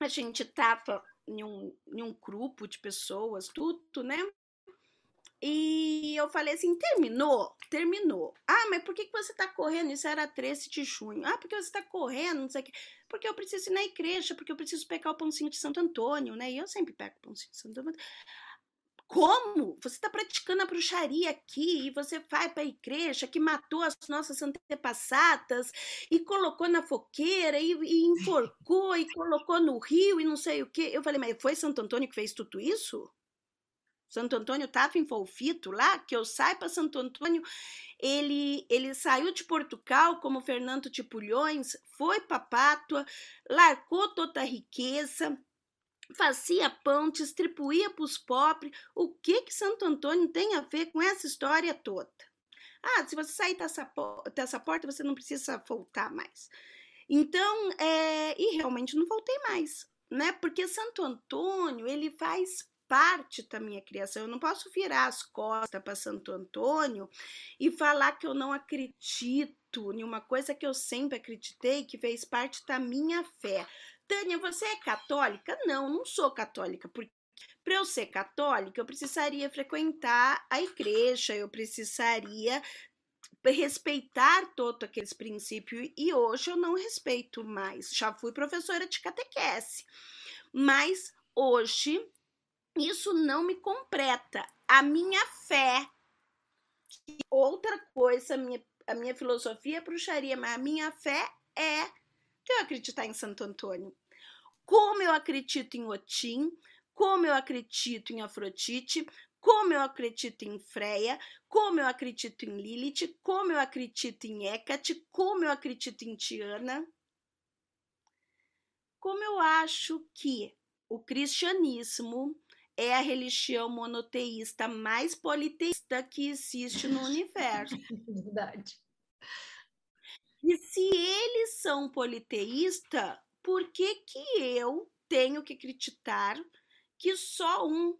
Speaker 11: a gente estava em um, em um grupo de pessoas, tudo, né? E eu falei assim: terminou? Terminou. Ah, mas por que, que você tá correndo? Isso era 13 de junho. Ah, porque você tá correndo, não sei o quê. Porque eu preciso ir na igreja, porque eu preciso pegar o pãozinho de Santo Antônio, né? E eu sempre pego o pãozinho de Santo Antônio. Como? Você está praticando a bruxaria aqui e você vai para a igreja que matou as nossas antepassadas e colocou na fogueira e, e enforcou e colocou no rio e não sei o quê. Eu falei, mas foi Santo Antônio que fez tudo isso? Santo Antônio estava envolvido lá, que eu saiba, Santo Antônio, ele, ele saiu de Portugal como Fernando de Pulhões, foi para Pátua, largou toda a riqueza, fazia pão, distribuía para os pobres. O que que Santo Antônio tem a ver com essa história toda? Ah, se você sair dessa, dessa porta, você não precisa voltar mais. Então, é, e realmente não voltei mais, né? Porque Santo Antônio, ele faz parte da minha criação. Eu não posso virar as costas para Santo Antônio e falar que eu não acredito em uma coisa que eu sempre acreditei, que fez parte da minha fé. Tânia, você é católica? Não, não sou católica, porque para eu ser católica, eu precisaria frequentar a igreja, eu precisaria respeitar todos aqueles princípios e hoje eu não respeito mais. Já fui professora de catequese, mas hoje isso não me completa. A minha fé, outra coisa, a minha, a minha filosofia é bruxaria, mas a minha fé é que eu acreditar em Santo Antônio. Como eu acredito em Otim, como eu acredito em Afrodite, como eu acredito em Freia, como eu acredito em Lilith, como eu acredito em Hecate, como eu acredito em Tiana. Como eu acho que o cristianismo é a religião monoteísta mais politeísta que existe no universo.
Speaker 8: Verdade.
Speaker 11: E se eles são politeístas, por que, que eu tenho que acreditar que só um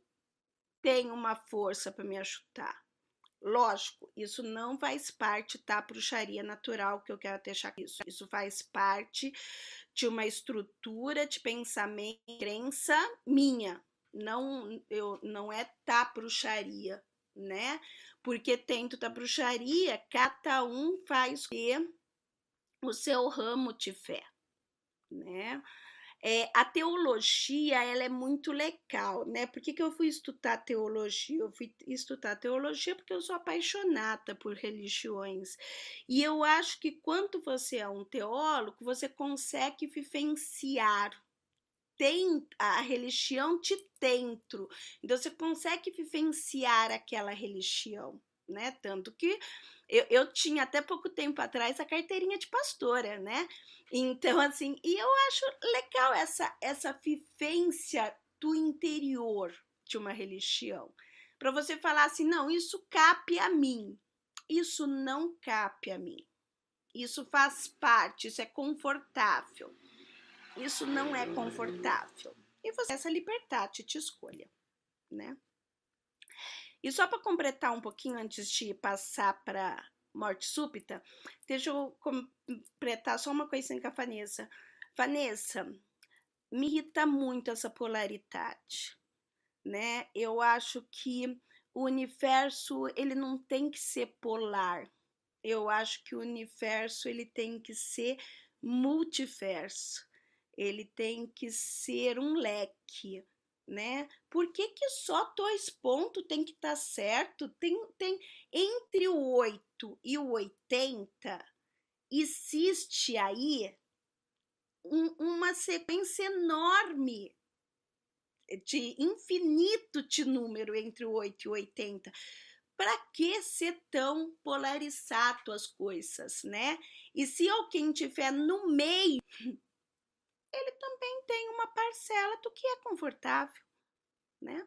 Speaker 11: tem uma força para me ajudar? Lógico, isso não faz parte da bruxaria natural que eu quero deixar isso. Isso faz parte de uma estrutura de pensamento, crença minha, não eu não é tá bruxaria, né? Porque dentro da bruxaria, cada um faz o seu ramo fé, né? É, a teologia ela é muito legal, né? Por que, que eu fui estudar teologia? Eu fui estudar teologia porque eu sou apaixonada por religiões. E eu acho que quando você é um teólogo, você consegue vivenciar tem a religião de dentro. Então você consegue vivenciar aquela religião, né? Tanto que eu, eu tinha até pouco tempo atrás a carteirinha de pastora, né? Então, assim, e eu acho legal essa, essa vivência do interior de uma religião. Para você falar assim, não, isso cabe a mim. Isso não cabe a mim. Isso faz parte, isso é confortável. Isso não é confortável. E você essa liberdade te escolha, né? E só para completar um pouquinho antes de passar para morte súbita, deixa eu completar só uma coisinha com a Vanessa. Vanessa, me irrita muito essa polaridade, né? Eu acho que o universo ele não tem que ser polar. Eu acho que o universo ele tem que ser multiverso. Ele tem que ser um leque, né? Por que, que só dois pontos tem que estar tá certo? Tem, tem entre o 8 e o 80 existe aí um, uma sequência enorme de infinito de número entre o 8 e o 80. Para que ser tão polarizado as coisas, né? E se alguém tiver no meio, ele também tem uma parcela do que é confortável, né?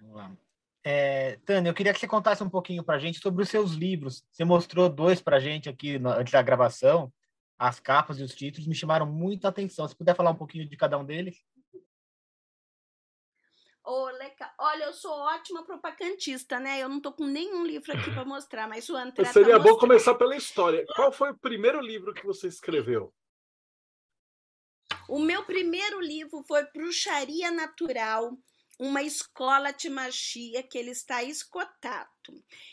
Speaker 10: Vamos lá. É, Tânia, eu queria que você contasse um pouquinho para a gente sobre os seus livros. Você mostrou dois para a gente aqui antes da gravação. As capas e os títulos me chamaram muita atenção. Se puder falar um pouquinho de cada um deles.
Speaker 11: Oh, legal. Olha, eu sou ótima propagandista, né? Eu não tô com nenhum livro aqui para mostrar, mas o André.
Speaker 2: Tá seria tá bom começar pela história. Qual foi o primeiro livro que você escreveu?
Speaker 11: O meu primeiro livro foi Bruxaria Natural, uma escola de magia que ele está escotado.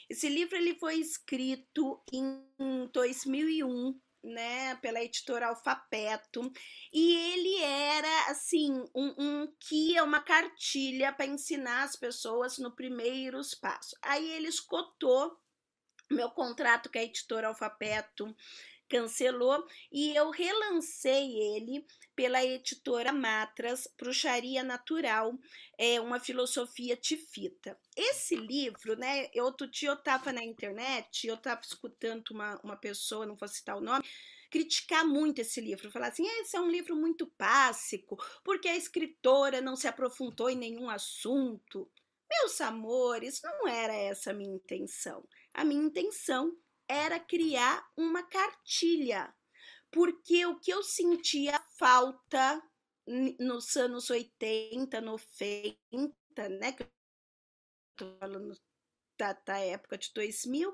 Speaker 11: Esse livro ele foi escrito em 2001, né, pela editora Alfabeto, e ele era assim um, um guia, uma cartilha para ensinar as pessoas no primeiros passos. Aí ele escotou meu contrato com a editora Alfabeto cancelou e eu relancei ele pela editora Matras, Bruxaria Natural, é uma filosofia de fita. Esse livro, né, outro dia eu estava na internet, eu estava escutando uma, uma pessoa, não vou citar o nome, criticar muito esse livro, falar assim, esse é um livro muito básico, porque a escritora não se aprofundou em nenhum assunto. Meus amores, não era essa a minha intenção. A minha intenção era criar uma cartilha, porque o que eu sentia falta nos anos 80, 90, né, que eu tô falando da, da época de 2000,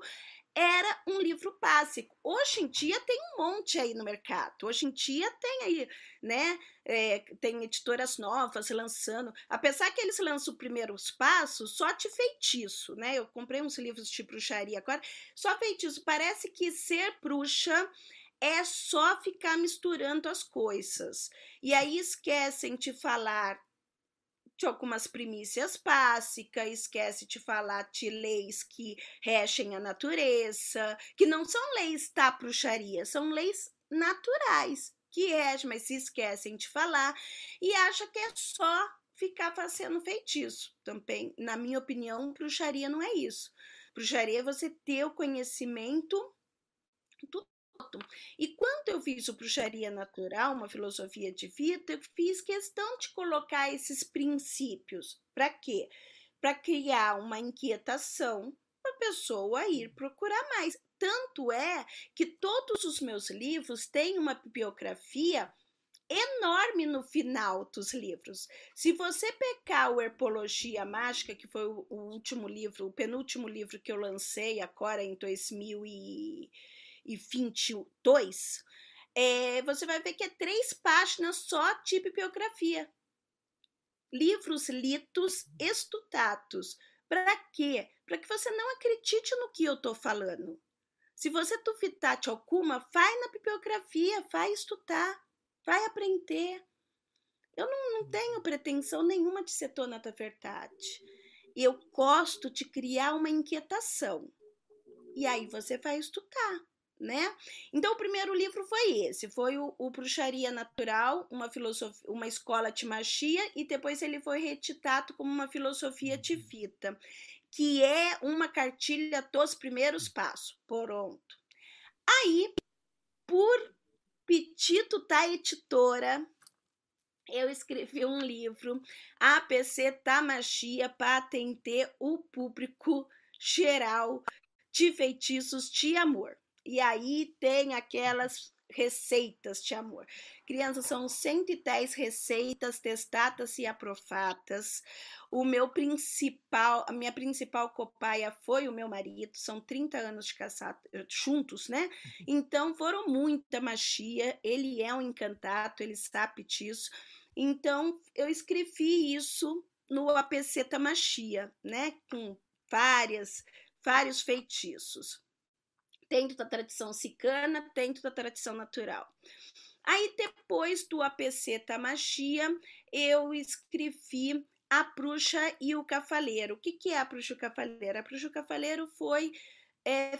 Speaker 11: era um livro básico. Hoje em dia tem um monte aí no mercado. Hoje em dia tem aí, né? É, tem editoras novas lançando. Apesar que eles lançam os primeiros passos só de feitiço, né? Eu comprei uns livros de bruxaria agora, só feitiço. Parece que ser bruxa é só ficar misturando as coisas. E aí esquecem de falar de algumas primícias básicas, esquece de falar de leis que regem a natureza, que não são leis da bruxaria, são leis naturais que regem, mas se esquecem de falar e acha que é só ficar fazendo feitiço. Também, na minha opinião, bruxaria não é isso. Bruxaria é você ter o conhecimento do e quando eu fiz o Bruxaria Natural, uma filosofia de vida, eu fiz questão de colocar esses princípios. Para quê? Para criar uma inquietação para a pessoa ir procurar mais. Tanto é que todos os meus livros têm uma bibliografia enorme no final dos livros. Se você pegar o Herpologia Mágica, que foi o último livro, o penúltimo livro que eu lancei agora em 2000 e e 22, é, você vai ver que é três páginas só de bibliografia. Livros litos, estudados. Para quê? Para que você não acredite no que eu estou falando. Se você duvidar de alguma, vai na bibliografia, vai estudar, vai aprender. Eu não, não tenho pretensão nenhuma de ser dona da verdade. Eu gosto de criar uma inquietação. E aí você vai estudar né? Então, o primeiro livro foi esse, foi o, o Bruxaria Natural, uma filosofia, uma escola timachia, e depois ele foi retitado como uma filosofia tifita, que é uma cartilha dos primeiros passos. Pronto. Aí, por Petito da Editora, eu escrevi um livro, APC Tamachia, para atender o público geral de feitiços de amor. E aí tem aquelas receitas de amor. Crianças, são 110 receitas testadas e aprovadas. O meu principal, a minha principal copaia foi o meu marido, são 30 anos de casado juntos, né? Então foram muita magia, ele é um encantado, ele sabe disso. Então eu escrevi isso no APC Tamachia, né? Com várias, vários feitiços dentro da tradição sicana, dentro da tradição natural. Aí, depois do APC Tamachia, eu escrevi A Bruxa e o Cavaleiro. O que, que é A Bruxa e o Cavaleiro? A Bruxa e o Cavaleiro foi é,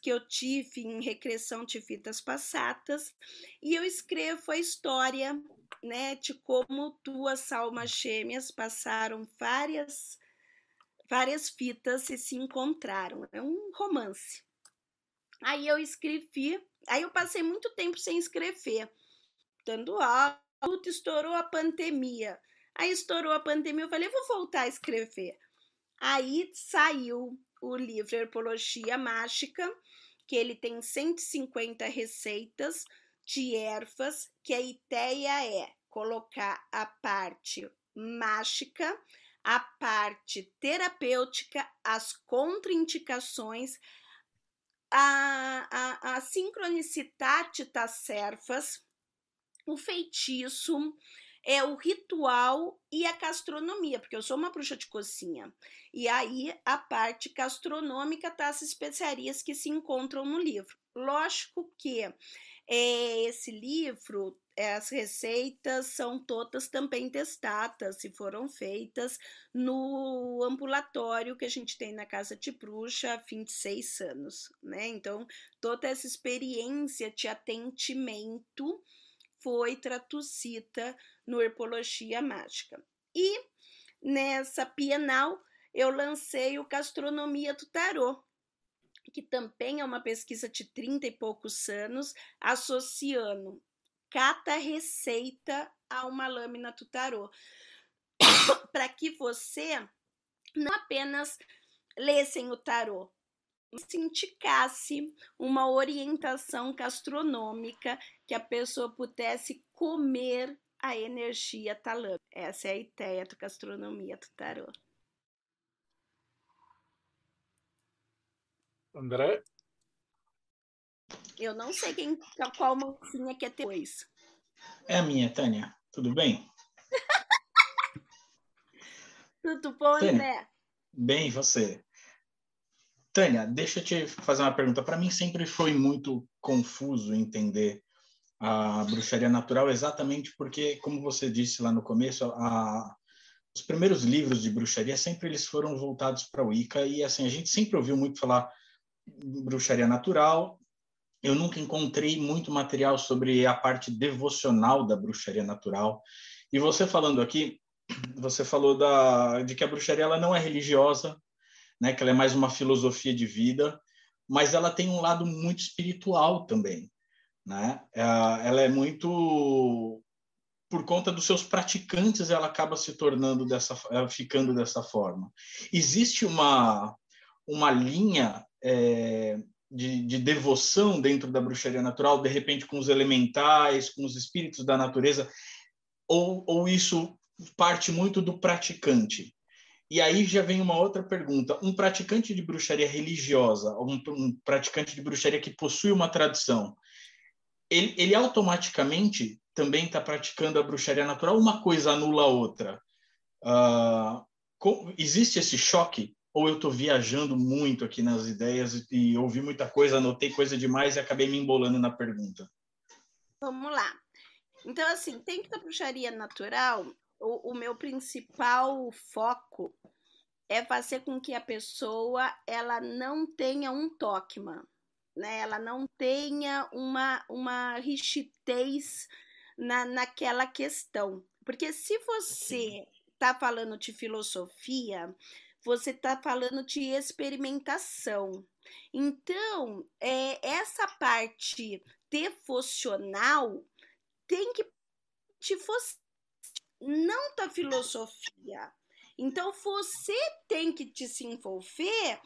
Speaker 11: que eu tive em regressão de vidas passadas e eu escrevo a história né, de como duas almas gêmeas passaram várias várias fitas e se encontraram. É um romance. Aí eu escrevi, aí eu passei muito tempo sem escrever, dando aula, estourou a pandemia. Aí estourou a pandemia, eu falei, vou voltar a escrever. Aí saiu o livro Herpologia Mágica, que ele tem 150 receitas de ervas, que a ideia é colocar a parte mágica, a parte terapêutica, as contraindicações, a, a, a sincronicidade das servas, o feitiço, é o ritual e a gastronomia, porque eu sou uma bruxa de cozinha. E aí a parte gastronômica das especiarias que se encontram no livro. Lógico que é, esse livro, as receitas são todas também testadas e foram feitas no ambulatório que a gente tem na Casa de Bruxa há 26 anos, né? Então, toda essa experiência de atendimento foi traduzida no Herpologia Mágica. E nessa Bienal eu lancei o Gastronomia do Tarot, que também é uma pesquisa de 30 e poucos anos, associando cada receita a uma lâmina do para que você não apenas lessem o tarô, mas indicasse uma orientação gastronômica que a pessoa pudesse comer a energia talã. Essa é a ideia da gastronomia do tarô.
Speaker 2: André?
Speaker 11: Eu não sei quem, qual mocinha quer ter depois.
Speaker 9: É a minha, Tânia. Tudo bem?
Speaker 11: Tudo bom,
Speaker 9: Tânia,
Speaker 11: André?
Speaker 9: Bem, você? Tânia, deixa eu te fazer uma pergunta. Para mim sempre foi muito confuso entender a bruxaria natural, exatamente porque, como você disse lá no começo, a, os primeiros livros de bruxaria sempre eles foram voltados para o Wicca e assim a gente sempre ouviu muito falar bruxaria natural. Eu nunca encontrei muito material sobre a parte devocional da bruxaria natural. E você falando aqui, você falou da, de que a bruxaria ela não é religiosa, né, que ela é mais uma filosofia de vida, mas ela tem um lado muito espiritual também. Né? É, ela é muito por conta dos seus praticantes, ela acaba se tornando dessa, ficando dessa forma. Existe uma uma linha é, de, de, devoção dentro da bruxaria natural, de repente com os elementais, com os espíritos da natureza, ou, ou isso parte muito do praticante? E aí já vem uma outra pergunta: um praticante de bruxaria religiosa, um, um praticante de bruxaria que possui uma tradição, ele, ele automaticamente também está praticando a bruxaria natural? Uma coisa anula a outra? Uh, existe esse choque ou eu estou viajando muito aqui nas ideias e ouvi muita coisa, anotei coisa demais e acabei me embolando na pergunta?
Speaker 11: Vamos lá. Então, assim, dentro da bruxaria natural, o, o meu principal foco é fazer com que a pessoa ela não tenha um dogma, né? Ela não tenha uma, uma rigidez na, naquela questão. Porque se você está falando de filosofia, você está falando de experimentação. Então, é, essa parte devocional tem que te não da filosofia. Então, você tem que te se envolver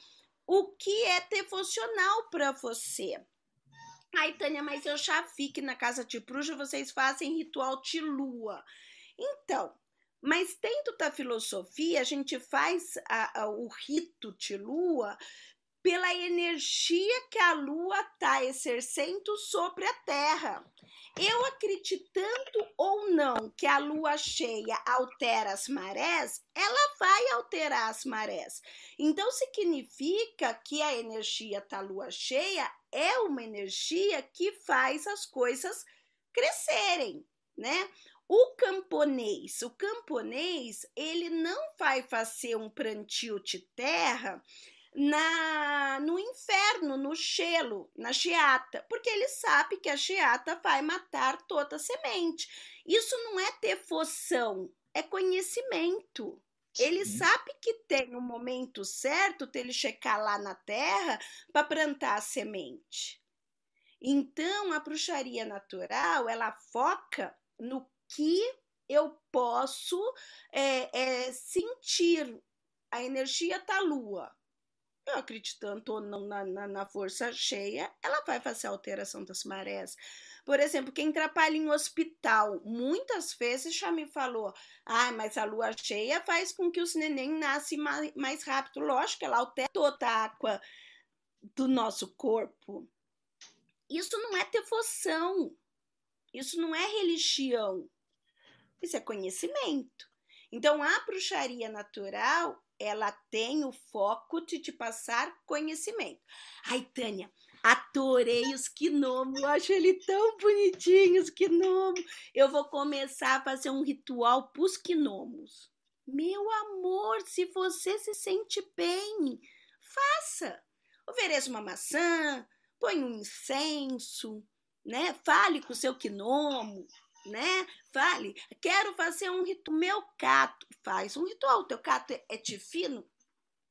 Speaker 11: o que é devocional para você. Ai, Tânia, mas eu já vi que na casa de bruxa vocês fazem ritual de lua. Então, mas dentro da filosofia, a gente faz a, a, o rito de lua pela energia que a lua está exercendo sobre a terra. Eu acreditando ou não que a lua cheia altera as marés, ela vai alterar as marés. Então significa que a energia da lua cheia é uma energia que faz as coisas crescerem, né? O camponês, o camponês, ele não vai fazer um plantio de terra na no inferno, no gelo, na geata, porque ele sabe que a geata vai matar toda a semente. Isso não é devoção, é conhecimento. Ele sabe que tem um momento certo de ele checar lá na terra para plantar a semente. Então, a bruxaria natural, ela foca no que eu posso é, é, sentir a energia da lua eu acreditando ou não na, na, na, força cheia, ela vai fazer a alteração das marés. Por exemplo, quem trabalha em hospital, muitas vezes já me falou: ah, mas a lua cheia faz com que os neném nascem mais, mais rápido. Lógico, ela altera toda a água do nosso corpo. Isso não é devoção, isso não é religião, isso é conhecimento. Então, a bruxaria natural ela tem o foco de te passar conhecimento. Ai, Tânia, adorei os gnomos, acho ele tão bonitinho, os gnomos. Eu vou começar a fazer um ritual para os gnomos. Meu amor, se você se sente bem, faça. Ofereça uma maçã, põe um incenso, né? Fale com o seu gnomo, né? Fale, quero fazer um ritual. Meu cato, faz um ritual. O teu cato é, é fino,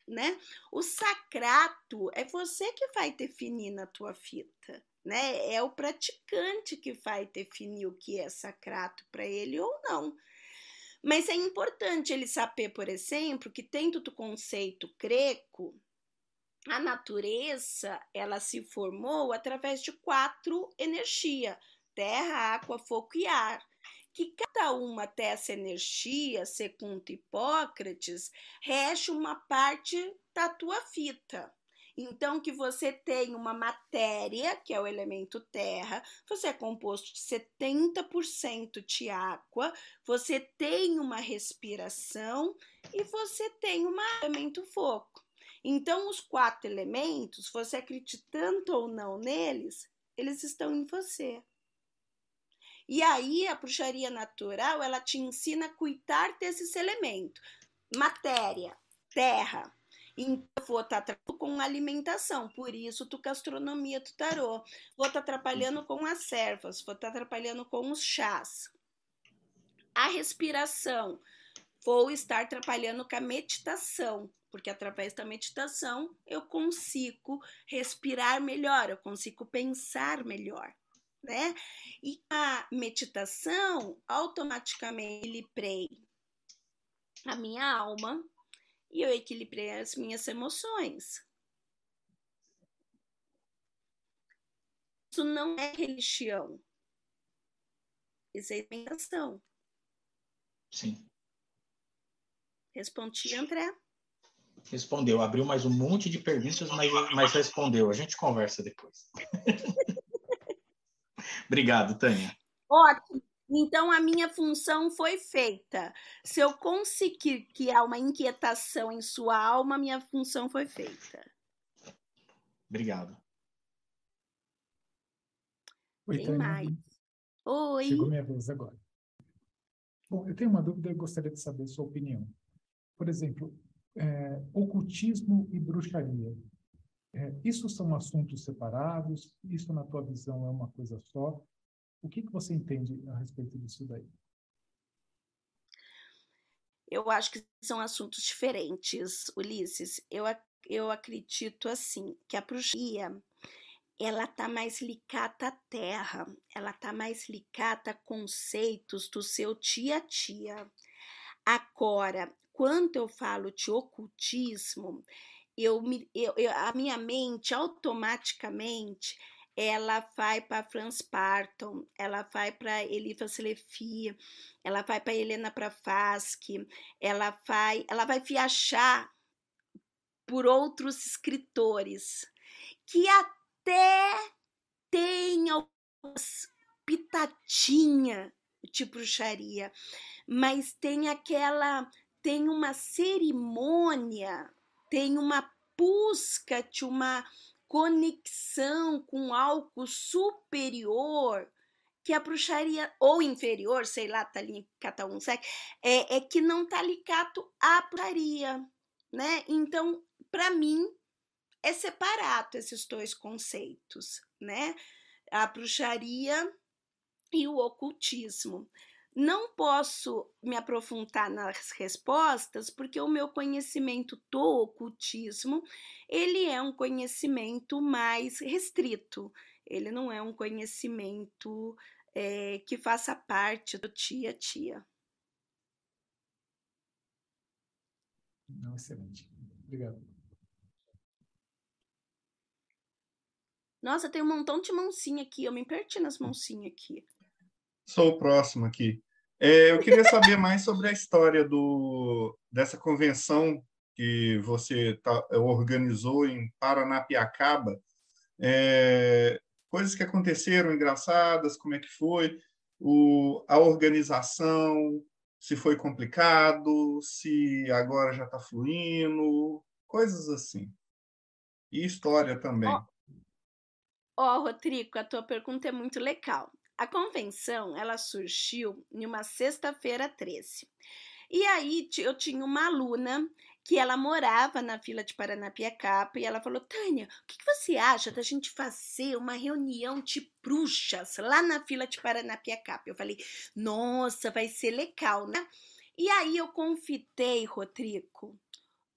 Speaker 11: né? O sacrato é você que vai definir na tua fita, né? É o praticante que vai definir o que é sacrato para ele ou não. Mas é importante ele saber, por exemplo, que dentro do conceito greco, a natureza ela se formou através de quatro energias: terra, água, fogo e ar. Que cada uma dessa energia, segundo Hipócrates, rege uma parte da tua fita. Então, que você tem uma matéria, que é o elemento terra, você é composto de 70% de água, você tem uma respiração e você tem um elemento fogo. Então, os quatro elementos, você acreditando ou não neles, eles estão em você. E aí a bruxaria natural, ela te ensina a cuidar desses elementos. Matéria, terra. Então, vou estar tá com alimentação, por isso tu gastronomia do tarô. Vou estar tá atrapalhando com as servas, vou estar tá atrapalhando com os chás. A respiração, vou estar atrapalhando com a meditação, porque através da meditação eu consigo respirar melhor, eu consigo pensar melhor né? E a meditação, automaticamente equilibrei a minha alma e eu equilibrei as minhas emoções. Isso não é religião. Isso é meditação.
Speaker 9: Sim.
Speaker 11: Respondi, André?
Speaker 9: Respondeu. Abriu mais um monte de perguntas, mas, mas respondeu. A gente conversa depois. Obrigado, Tânia.
Speaker 11: Ótimo. Então, a minha função foi feita. Se eu conseguir criar uma inquietação em sua alma, minha função foi feita.
Speaker 9: Obrigado.
Speaker 12: Oi,
Speaker 11: Tem
Speaker 12: Tânia.
Speaker 11: mais. Oi.
Speaker 12: Chegou minha vez agora. Bom, eu tenho uma dúvida e gostaria de saber a sua opinião. Por exemplo, é, ocultismo e bruxaria. É, isso são assuntos separados? Isso, na tua visão, é uma coisa só? O que, que você entende a respeito disso daí?
Speaker 11: Eu acho que são assuntos diferentes, Ulisses. Eu, eu acredito assim que a bruxaria ela tá mais ligada à terra, ela tá mais ligada a conceitos do seu dia a dia. Agora, quando eu falo de ocultismo, eu, eu, eu a minha mente automaticamente ela vai para Franz Parton, ela vai para Elifa Selefi, ela vai para Helena Prafaski, ela vai, ela vai viajar por outros escritores que até tem algumas pitatinha de bruxaria, mas tem aquela tem uma cerimônia, tem uma busca de uma conexão com algo superior que a bruxaria, ou inferior, sei lá, tá ali, cada um segue, é, é que não tá ligado à bruxaria, né? Então, para mim, é separado esses dois conceitos, né? A bruxaria e o ocultismo. Não posso me aprofundar nas respostas porque o meu conhecimento do ocultismo, ele é um conhecimento mais restrito. Ele não é um conhecimento é, que faça parte do tia tia.
Speaker 12: Não, excelente. Obrigado.
Speaker 11: Nossa, tem um montão de mãozinha aqui. Eu me perdi nas mãozinhas aqui.
Speaker 3: Sou o próximo aqui. É, eu queria saber mais sobre a história do, dessa convenção que você tá, organizou em Paranapiacaba. É, coisas que aconteceram engraçadas, como é que foi, o, a organização, se foi complicado, se agora já está fluindo, coisas assim. E história também. Ó,
Speaker 11: oh, oh, Rodrigo, a tua pergunta é muito legal. A convenção, ela surgiu em uma sexta-feira 13. E aí eu tinha uma aluna que ela morava na fila de Paranapiacapa e ela falou: Tânia, o que, você acha da gente fazer uma reunião de bruxas lá na fila de Paranapiacapa? Eu falei: Nossa, vai ser legal, né? E aí eu confitei, Rodrigo,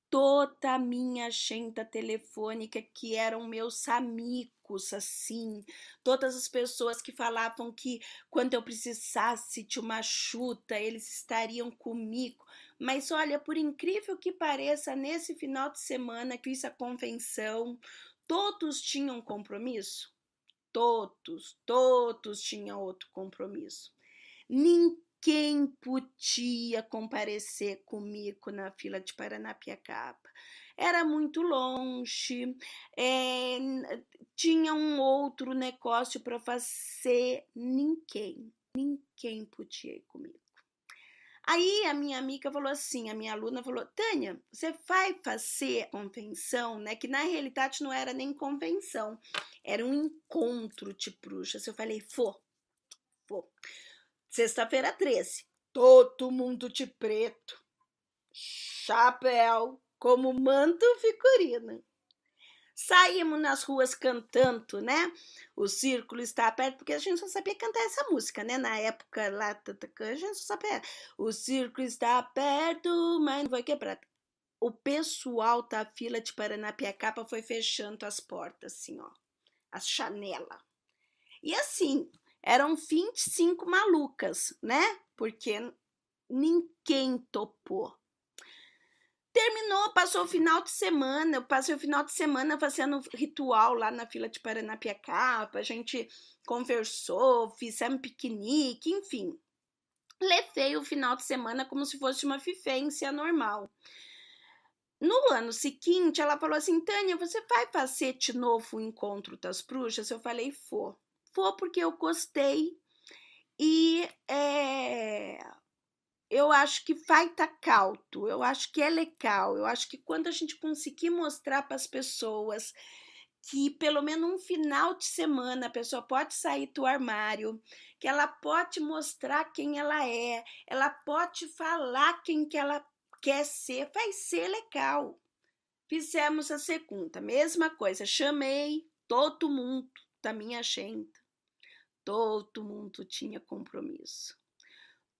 Speaker 11: toda a minha agenda telefônica que eram meus amigos assim, todas as pessoas que falavam que quando eu precisasse de uma chuta, eles estariam comigo. Mas olha, por incrível que pareça, nesse final de semana que fiz a convenção, todos tinham compromisso. Todos, todos tinham outro compromisso. Ninguém podia comparecer comigo na fila de Paranapiacaba era muito longe, é, tinha um outro negócio para fazer, ninguém, ninguém podia ir comigo. Aí a minha amiga falou assim, a minha aluna falou, Tânia, você vai fazer convenção, né? Que na realidade não era nem convenção, era um encontro de bruxas. Eu falei, vou, vou. Sexta-feira 13, todo mundo de preto, chapéu, como manto figurino. Saímos nas ruas cantando, né? O círculo está perto, porque a gente só sabia cantar essa música, né? Na época lá, a gente só sabia. O círculo está perto, mas não vai quebrar. O pessoal da fila de Paranapiacapa foi fechando as portas, assim, ó. As chanelas. E assim, eram 25 malucas, né? Porque ninguém topou. Terminou, passou o final de semana. Eu passei o final de semana fazendo ritual lá na fila de Paranapiacaba. A gente conversou, fizemos piquenique, enfim. Levei o final de semana como se fosse uma vivência normal. No ano seguinte, ela falou assim: Tânia, você vai fazer de novo o encontro das bruxas? Eu falei: vou. Vou porque eu gostei. E é, eu acho que vai estar tá cauto, eu acho que é legal, eu acho que quando a gente conseguir mostrar para as pessoas que pelo menos um final de semana a pessoa pode sair do armário, que ela pode mostrar quem ela é, ela pode falar quem que ela quer ser, vai ser legal. Fizemos a segunda, mesma coisa. Chamei todo mundo da minha gente. Todo mundo tinha compromisso.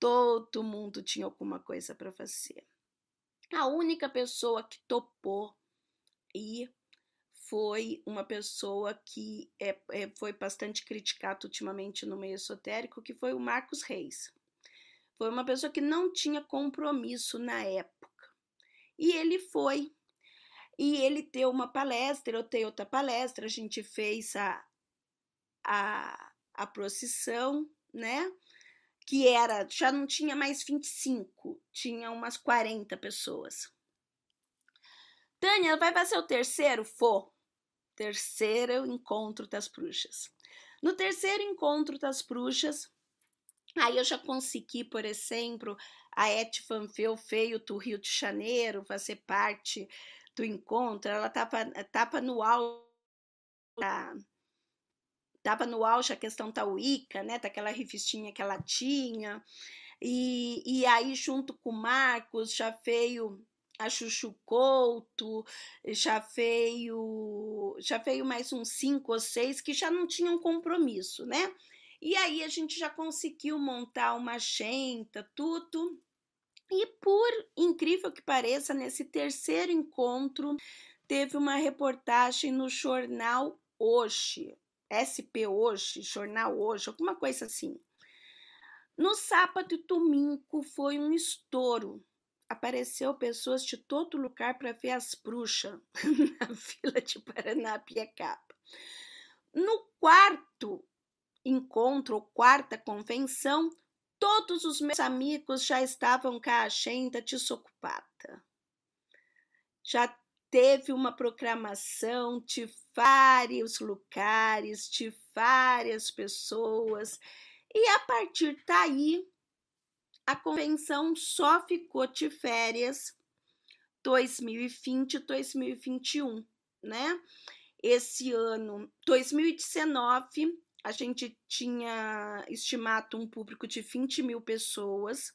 Speaker 11: Todo mundo tinha alguma coisa para fazer. A única pessoa que topou ir foi uma pessoa que é, é, foi bastante criticado ultimamente no meio esotérico, que foi o Marcos Reis. Foi uma pessoa que não tinha compromisso na época. E ele foi. E ele deu uma palestra, eu dei outra palestra, a gente fez a, a, a procissão, né? Que era, já não tinha mais 25, tinha umas 40 pessoas. Tânia, vai fazer o terceiro? For terceiro encontro das bruxas. No terceiro encontro das bruxas, aí eu já consegui, por exemplo, a Et Van Feio do Rio de Janeiro fazer parte do encontro. Ela estava tava no auge estava no auge a questão da Wicca, né, daquela revistinha que ela tinha, e, e aí junto com o Marcos já veio a Chuchu Couto, já veio, já veio mais uns cinco ou seis que já não tinham compromisso, né? E aí a gente já conseguiu montar uma agenda, tudo. E por incrível que pareça, nesse terceiro encontro, teve uma reportagem no jornal Hoje, SP Hoje, Jornal Hoje, alguma coisa assim. No sábado e domingo foi um estouro apareceu pessoas de todo lugar para ver as bruxas na fila de Paranapiacaba. No quarto encontro, quarta convenção, todos os meus amigos já estavam com a agenda desocupada. Já teve uma proclamação de vários lugares, de várias pessoas, e a partir daí a convenção só ficou de férias 2020 e 2021, né? Esse ano, 2019, a gente tinha estimado um público de 20 mil pessoas.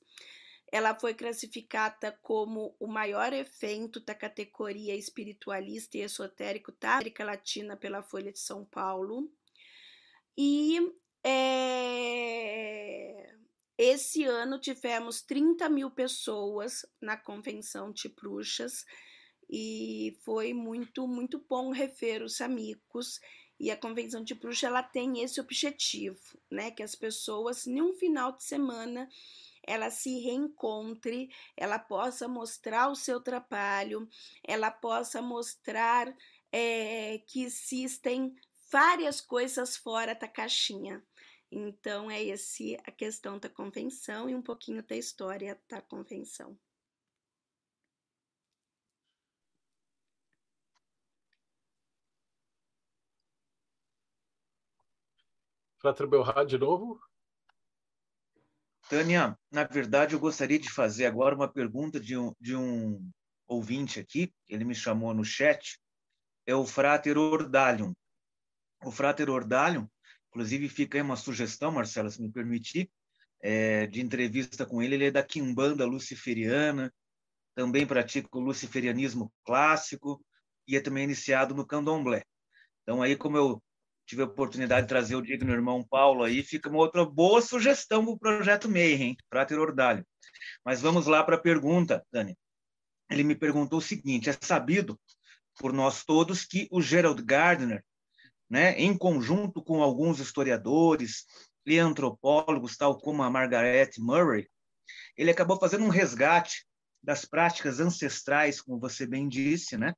Speaker 11: Ela foi classificada como o maior evento da categoria espiritualista e esotérico da América Latina pela Folha de São Paulo. E é, esse ano tivemos 30 mil pessoas na convenção de bruxas e foi muito, muito bom rever os amigos. E a convenção de bruxa ela tem esse objetivo, né? Que as pessoas, em um final de semana, ela se reencontre, ela possa mostrar o seu trabalho, ela possa mostrar é, que existem várias coisas fora da caixinha. Então, é esse a questão da convenção e um pouquinho da história da convenção.
Speaker 2: Frater Belrad, de novo.
Speaker 5: Tânia, na verdade, eu gostaria de fazer agora uma pergunta de um, de um ouvinte aqui, ele me chamou no chat, é o Frater Ordalium. O Frater Ordalium, Inclusive, fica aí uma sugestão, Marcelo, se me permitir, é, de entrevista com ele. Ele é da Quimbanda Luciferiana, também pratica o luciferianismo clássico e é também iniciado no candomblé. Então, aí, como eu tive a oportunidade de trazer o digno irmão Paulo aí, fica uma outra boa sugestão para o projeto Mayhem, Frater Ordalho. Mas vamos lá para a pergunta, Dani. Ele me perguntou o seguinte: é sabido por nós todos que o Gerald Gardner né, em conjunto com alguns historiadores e antropólogos, tal como a Margaret Murray, ele acabou fazendo um resgate das práticas ancestrais, como você bem disse, né,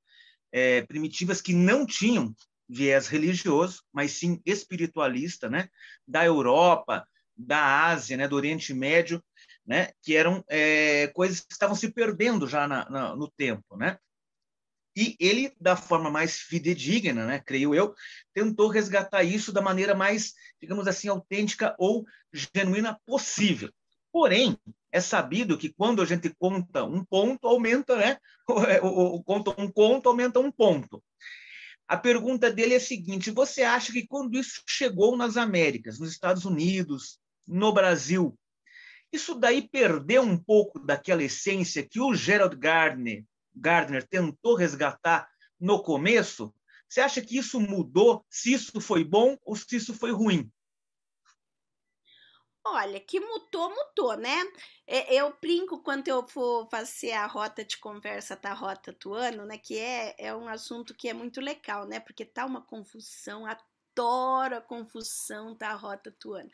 Speaker 5: é, primitivas que não tinham viés religioso, mas sim espiritualista, né, da Europa, da Ásia, né, do Oriente Médio, né, que eram é, coisas que estavam se perdendo já na, na, no tempo, né? E ele, da forma mais fidedigna, né, creio eu, tentou resgatar isso da maneira mais, digamos assim, autêntica ou genuína possível. Porém, é sabido que quando a gente conta um ponto, aumenta, né? O, o, conta um conto, aumenta um ponto. A pergunta dele é a seguinte: você acha que quando isso chegou nas Américas, nos Estados Unidos, no Brasil, isso daí perdeu um pouco daquela essência que o Gerald Gardner Gardner tentou resgatar no começo, você acha que isso mudou? Se isso foi bom ou se isso foi ruim?
Speaker 11: Olha, que mutou, mutou, né? É, eu brinco quando eu for fazer a rota de conversa da rota do ano, né? Que é, é um assunto que é muito legal, né? Porque tá uma confusão, adoro a confusão da rota do ano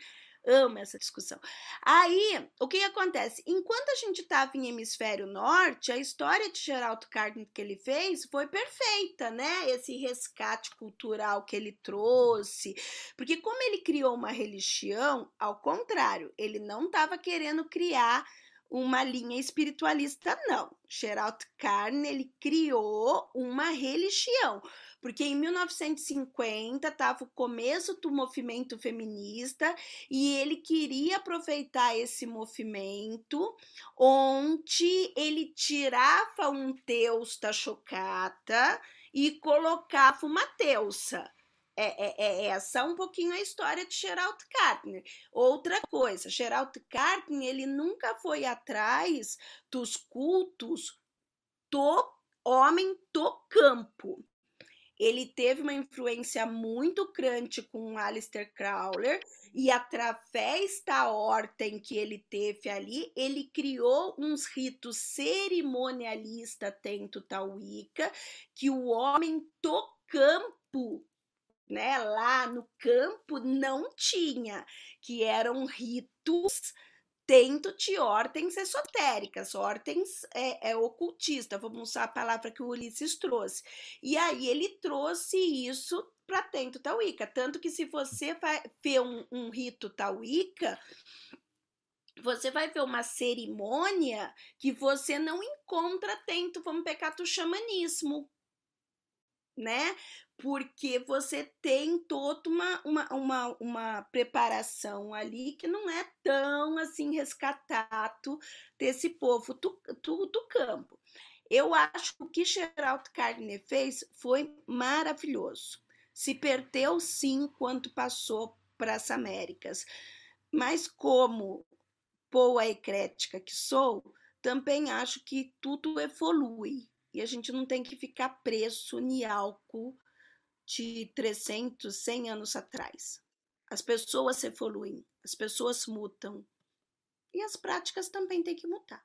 Speaker 11: amo essa discussão. Aí, o que, que acontece? Enquanto a gente estava em hemisfério norte, a história de Geraldo Carden que ele fez foi perfeita, né? Esse resgate cultural que ele trouxe. Porque como ele criou uma religião, ao contrário, ele não estava querendo criar uma linha espiritualista, não. Gerald Carne ele criou uma religião, porque em 1950 estava o começo do movimento feminista e ele queria aproveitar esse movimento onde ele tirava um Deus da chocata e colocava uma deusa. É, é, é, essa um pouquinho a história de Gerald Cartner. Outra coisa, Gerald Cartner ele nunca foi atrás dos cultos do homem do campo ele teve uma influência muito grande com Aleister Crowler e através da ordem que ele teve ali, ele criou uns ritos cerimonialistas dentro da Wicca que o homem do campo né, lá no campo não tinha, que eram ritos dentro de ordens esotéricas, ordens é, é, ocultistas, vamos usar a palavra que o Ulisses trouxe. E aí ele trouxe isso para dentro da Wicca. Tanto que se você vai ver um, um rito Wicca, você vai ver uma cerimônia que você não encontra dentro, vamos pegar do xamanismo, né? Porque você tem toda uma, uma, uma, uma preparação ali que não é tão assim rescatado desse povo do, do, do campo. Eu acho que o que Geraldo Carne fez foi maravilhoso. Se perdeu sim quando passou para as Américas, mas como boa ecrética que sou, também acho que tudo evolui e a gente não tem que ficar preso em álcool de 300, 100 anos atrás. As pessoas evoluem, as pessoas mudam. E as práticas também têm que mudar.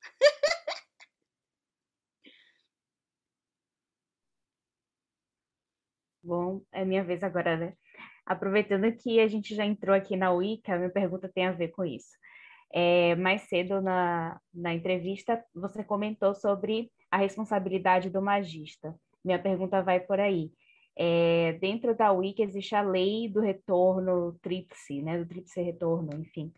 Speaker 7: Bom, é minha vez agora, né? Aproveitando que a gente já entrou aqui na Wicca, minha pergunta tem a ver com isso. É, mais cedo na, na entrevista, você comentou sobre a responsabilidade do magista. Minha pergunta vai por aí. É, dentro da Wiki existe a lei do retorno tríplice, né, do tríplice retorno, enfim.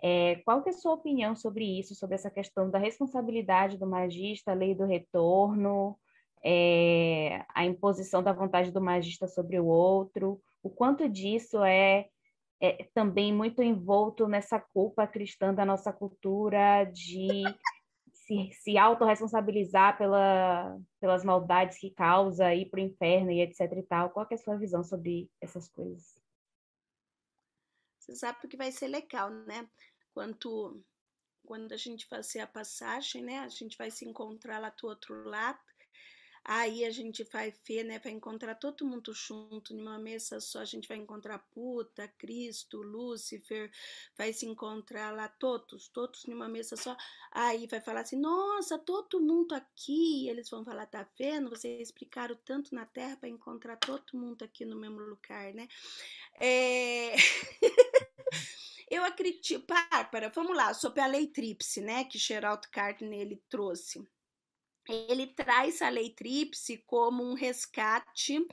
Speaker 7: É, qual que é a sua opinião sobre isso, sobre essa questão da responsabilidade do magista, a lei do retorno, é, a imposição da vontade do magista sobre o outro, o quanto disso é, é também muito envolto nessa culpa cristã da nossa cultura de se, se autorresponsabilizar pela, pelas maldades que causa, ir para o inferno e etc e tal. Qual é a sua visão sobre essas coisas?
Speaker 11: Você sabe que vai ser legal, né? Quando, quando a gente fazer a passagem, né? A gente vai se encontrar lá do outro lado Aí a gente vai ver, né? Vai encontrar todo mundo junto numa mesa só. A gente vai encontrar Puta, Cristo, Lúcifer, vai se encontrar lá todos, todos numa mesa só. Aí vai falar assim: Nossa, todo mundo aqui. E eles vão falar: Tá vendo? Vocês explicaram tanto na Terra para encontrar todo mundo aqui no mesmo lugar, né? É... Eu acredito, Bárbara, vamos lá, sobre a lei tríplice, né, que Gerald Gardner ele trouxe ele traz a lei tríplice como um resgate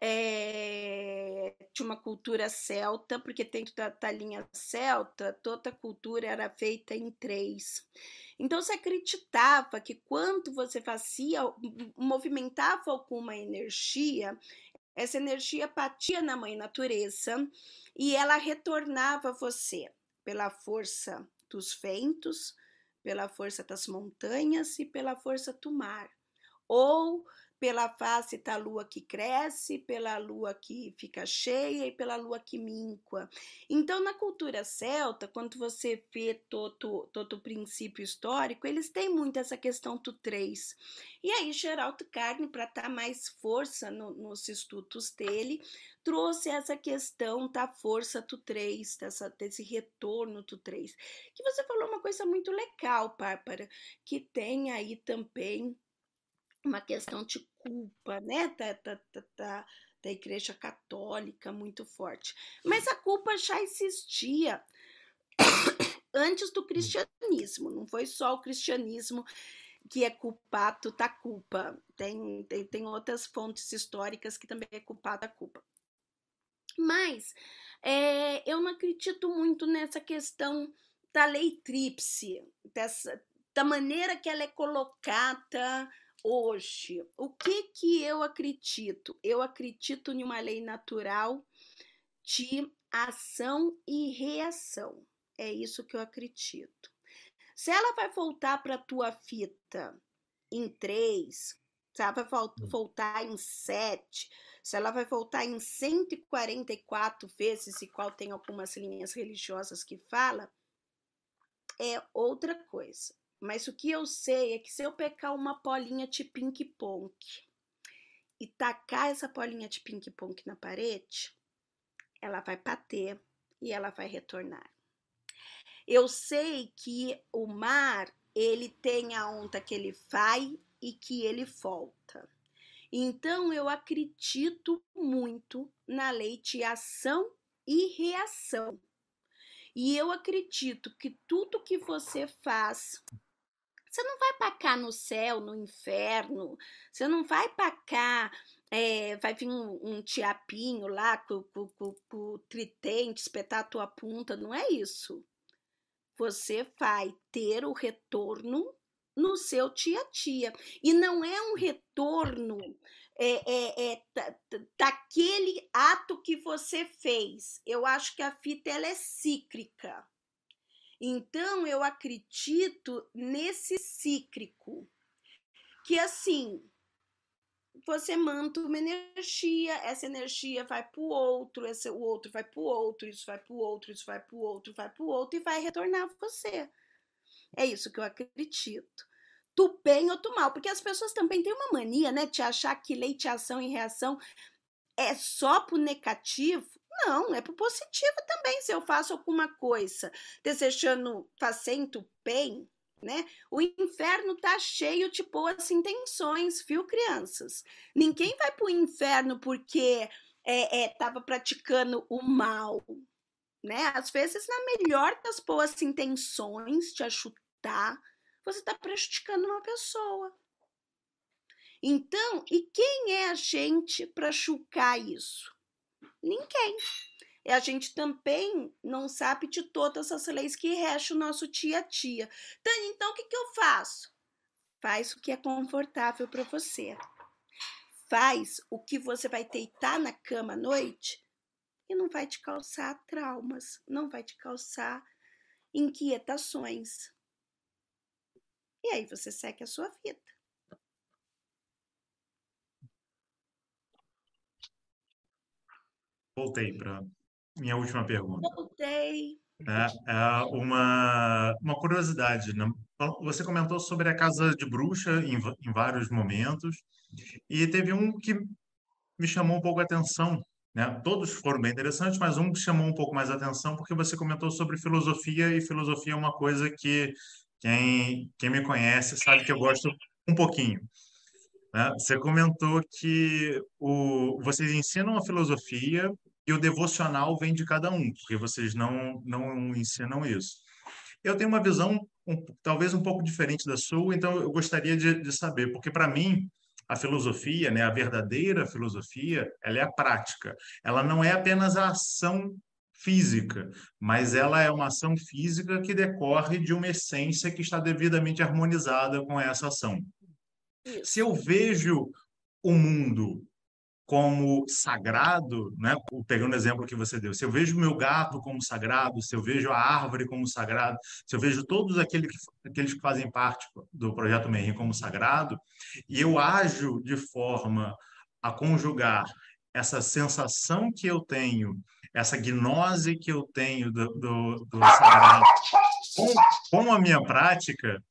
Speaker 11: é, de uma cultura celta, porque dentro da, da linha celta, toda a cultura era feita em três. Então, se acreditava que quando você fazia, movimentava alguma energia, essa energia batia na mãe natureza e ela retornava a você pela força dos ventos, pela força das montanhas e pela força do mar, ou pela face da lua que cresce, pela lua que fica cheia e pela lua que minqua. Então, na cultura celta, quando você vê todo, todo o princípio histórico, eles têm muito essa questão do três. E aí, Geraldo Carne, para dar mais força no, nos estudos dele, trouxe essa questão da força do três, dessa, desse retorno do três. Que você falou uma coisa muito legal, Párpara, que tem aí também uma questão de culpa, né, da, da, da, da Igreja Católica muito forte. Mas a culpa já existia antes do cristianismo, não foi só o cristianismo que é culpado da culpa. Tem, tem, tem outras fontes históricas que também é culpado da culpa. Mas é, eu não acredito muito nessa questão da lei tríplice, dessa, da maneira que ela é colocada hoje, o que que eu acredito? Eu acredito em uma lei natural de ação e reação. É isso que eu acredito. Se ela vai voltar para a tua fita em três, se ela vai hum. voltar em sete, se ela vai voltar em 144 vezes, e qual tem algumas linhas religiosas que fala, é outra coisa. Mas o que eu sei é que se eu pegar uma polinha de ping-pong e tacar essa polinha de ping-pong na parede, ela vai bater e ela vai retornar. Eu sei que o mar, ele tem a onda que ele vai e que ele volta. Então eu acredito muito na lei de ação e reação. E eu acredito que tudo que você faz você não vai pacar no céu, no inferno, você não vai pacar, é, vai vir um, um tiapinho lá com, com, com, com o tritente, espetar a tua punta, não é isso. Você vai ter o retorno no seu tia-tia. E não é um retorno é, é, é, daquele ato que você fez. Eu acho que a fita ela é cíclica. Então, eu acredito nesse cíclico, que assim, você manda uma energia, essa energia vai para o outro, esse, o outro vai para o outro, isso vai para o outro, isso vai para o outro, vai para o outro e vai retornar você. É isso que eu acredito. Tu bem ou tu mal, porque as pessoas também têm uma mania, né, de achar que leite ação e reação é só pro negativo não, é pro positivo também. Se eu faço alguma coisa desejando fazendo bem, né? O inferno tá cheio de boas intenções, viu, crianças? Ninguém vai pro inferno porque é, é, tava praticando o mal, né? Às vezes, na melhor das boas intenções de ajudar, você está prejudicando uma pessoa. Então, e quem é a gente para julgar isso? Ninguém. E a gente também não sabe de todas as leis que regem o nosso dia a dia. Tânia, então o que, que eu faço? Faz o que é confortável para você. Faz o que você vai deitar na cama à noite e não vai te causar traumas, não vai te causar inquietações. E aí você segue a sua vida.
Speaker 4: Voltei para minha última pergunta.
Speaker 11: Voltei.
Speaker 4: É, é uma, uma curiosidade. Né? Então, você comentou sobre a casa de bruxa em, em vários momentos, e teve um que me chamou um pouco a atenção. Né? Todos foram bem interessantes, mas um que chamou um pouco mais a atenção porque você comentou sobre filosofia, e filosofia é uma coisa que quem, quem me conhece sabe que eu gosto um pouquinho. Né? Você comentou que o, vocês ensinam a filosofia e o devocional vem de cada um, porque vocês não, não ensinam isso. Eu tenho uma visão um, talvez um pouco diferente da sua, então eu gostaria de, de saber, porque para mim a filosofia, né, a verdadeira filosofia, ela é a prática. Ela não é apenas a ação física, mas ela é uma ação física que decorre de uma essência que está devidamente harmonizada com essa ação. Se eu vejo o mundo como sagrado, né? pegando o exemplo que você deu, se eu vejo meu gato como sagrado, se eu vejo a árvore como sagrado, se eu vejo todos aqueles que, aqueles que fazem parte do projeto Merim como sagrado, e eu ajo de forma a conjugar essa sensação que eu tenho, essa gnose que eu tenho do, do, do sagrado com, com a minha prática,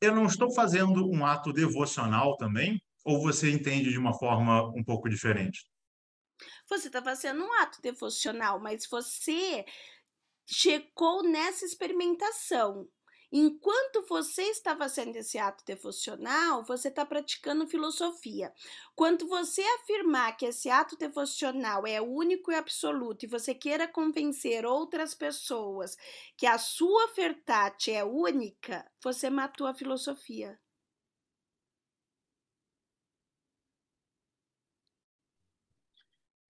Speaker 4: eu não estou fazendo um ato devocional também? Ou você entende de uma forma um pouco diferente?
Speaker 11: Você está fazendo um ato devocional, mas você checou nessa experimentação. Enquanto você está fazendo esse ato devocional, você está praticando filosofia. Quando você afirmar que esse ato devocional é único e absoluto e você queira convencer outras pessoas que a sua verdade é única, você matou a filosofia.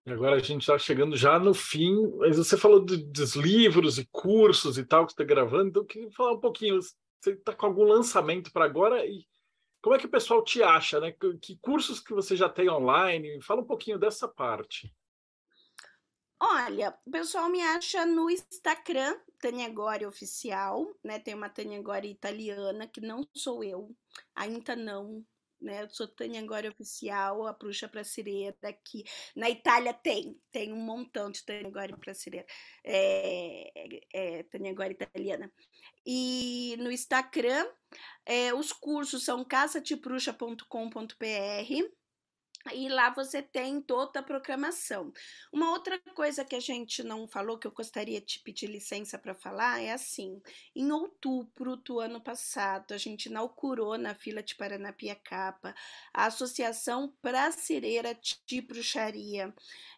Speaker 2: Agora a gente está chegando já no fim, mas você falou de, dos livros e cursos e tal que está gravando, então eu queria falar um pouquinho. Você está com algum lançamento para agora e como é que o pessoal te acha, né? Que, que cursos que você já tem online? Fala um pouquinho dessa parte.
Speaker 11: Olha, o pessoal me acha no Instagram, Tânia Gore Oficial, né? Tem uma Tânia Gore italiana, que não sou eu, ainda não, né? Eu sou Tânia Gore Oficial, a Bruxa Pracireira aqui. Na Itália tem, tem um montão de Tânia Gore Pracireira, é, é, Tânia Gore Italiana. E no Instagram, é, os cursos são casatebruxa.com.br e lá você tem toda a programação. Uma outra coisa que a gente não falou, que eu gostaria de pedir licença para falar, é assim: em outubro do ano passado, a gente inaugurou na fila de Paranapiacaba a Associação Pracereira de Bruxaria.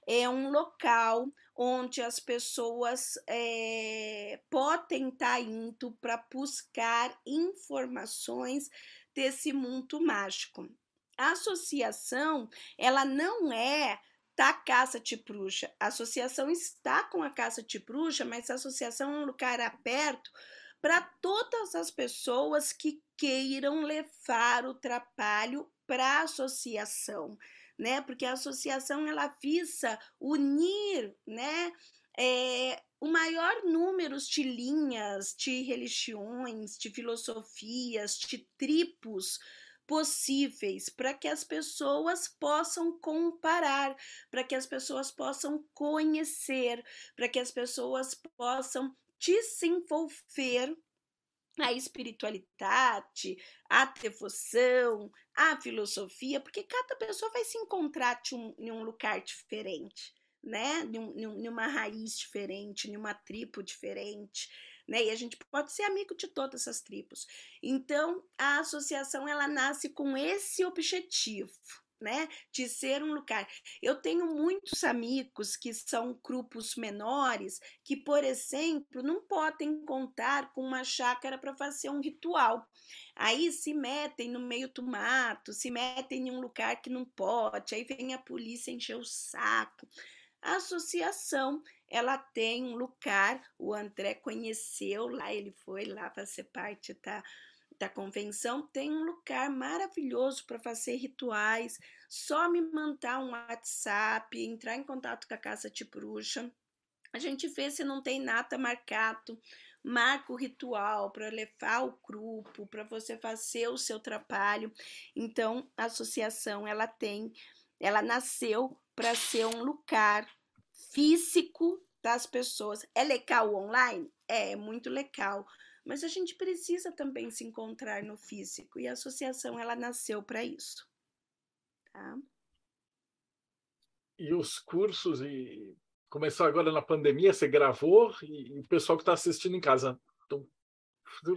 Speaker 11: É um local onde as pessoas é, podem estar tá indo para buscar informações desse mundo mágico. Associação, ela não é da Caça Tipruxa. A associação está com a Caça Tipruxa, mas a associação é um lugar aberto para todas as pessoas que queiram levar o trabalho para a associação, né? Porque a associação ela visa unir, né? É, o maior número de linhas, de religiões, de filosofias, de tribos possíveis para que as pessoas possam comparar, para que as pessoas possam conhecer, para que as pessoas possam desenvolver a espiritualidade, a devoção, a filosofia, porque cada pessoa vai se encontrar em um lugar diferente, né? Em uma raiz diferente, em uma tribo diferente né? E a gente pode ser amigo de todas essas tribos. Então, a associação ela nasce com esse objetivo. Né, de ser um lugar. Eu tenho muitos amigos que são grupos menores que, por exemplo, não podem contar com uma chácara para fazer um ritual. Aí se metem no meio do mato, se metem em um lugar que não pode, aí vem a polícia encher o saco. A associação ela tem um lugar, o André conheceu lá, ele foi lá fazer parte da, da convenção, tem um lugar maravilhoso para fazer rituais, só me mandar um WhatsApp, entrar em contato com a Casa de Bruxa, a gente vê se não tem nada marcado, marca o ritual para levar o grupo, para você fazer o seu trabalho. Então, a associação ela tem, ela nasceu para ser um lugar físico das pessoas. É legal online? É, é muito legal. Mas a gente precisa também se encontrar no físico e a associação ela nasceu para isso. Tá?
Speaker 2: E os cursos e começou agora na pandemia, você gravou e, e o pessoal que está assistindo em casa. Então,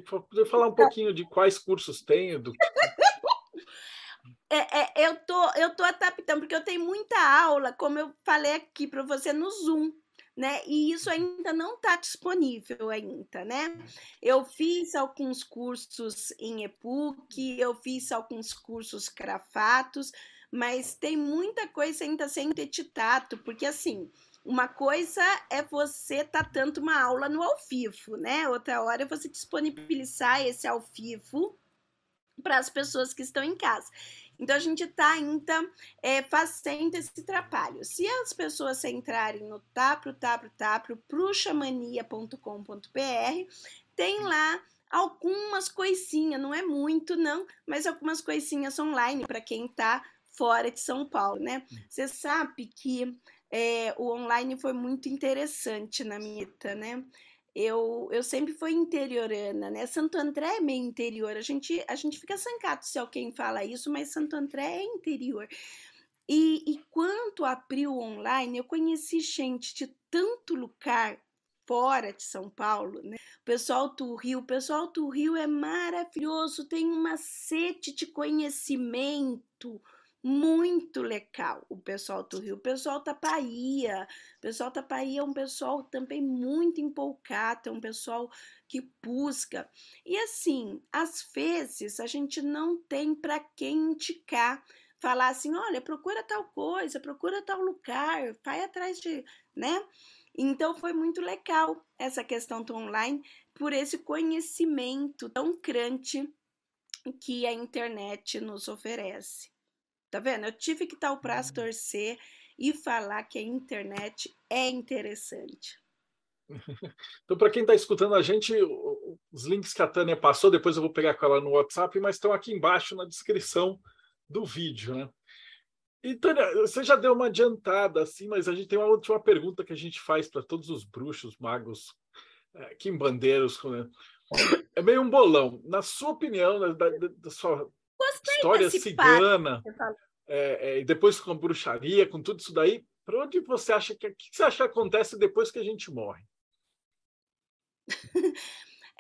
Speaker 2: poder falar um pouquinho de quais cursos tem, do
Speaker 11: é, é, eu tô eu tô adaptando porque eu tenho muita aula, como eu falei aqui para você no Zoom né? E isso ainda não está disponível ainda, né? Eu fiz alguns cursos em e-book, eu fiz alguns cursos crafatos, mas tem muita coisa ainda sem editado, porque assim, uma coisa é você estar tá dando uma aula no ao vivo, né? Outra hora é você disponibilizar esse ao vivo para as pessoas que estão em casa. Então a gente está ainda é, fazendo esse trabalho. Se as pessoas entrarem no tapro, tapro, tapro, bruxamania.com.br, tem lá algumas coisinhas, não é muito não, mas algumas coisinhas online para quem está fora de São Paulo, né? Você sabe que é, o online foi muito interessante na minha vida, né? Eu, eu sempre fui interiorana, né? Santo André é meio interior. A gente, a gente fica sancado se alguém fala isso, mas Santo André é interior. E, e quanto abriu online, eu conheci gente de tanto lugar fora de São Paulo, né? O pessoal do Rio, o pessoal do Rio é maravilhoso, tem uma sede de conhecimento muito legal o pessoal do Rio, o pessoal da Bahia, o pessoal da Bahia é um pessoal também muito empolgado, é um pessoal que busca. E assim, às vezes a gente não tem para quem indicar, falar assim, olha, procura tal coisa, procura tal lugar, vai atrás de, né? Então foi muito legal essa questão do online por esse conhecimento tão grande que a internet nos oferece. Tá vendo? Eu tive que dar o braço uhum. torcer e falar que a internet é interessante.
Speaker 2: Então, para quem está escutando a gente, os links que a Tânia passou, depois eu vou pegar com ela no WhatsApp, mas estão aqui embaixo na descrição do vídeo, né? E, Tânia, você já deu uma adiantada, assim, mas a gente tem uma última pergunta que a gente faz para todos os bruxos, magos, é, quimbandeiros, né? é meio um bolão. Na sua opinião, né, da, da sua Gostei história cigana, é, é, e depois com a bruxaria, com tudo isso daí, para onde você acha que, que você acha que acontece depois que a gente morre?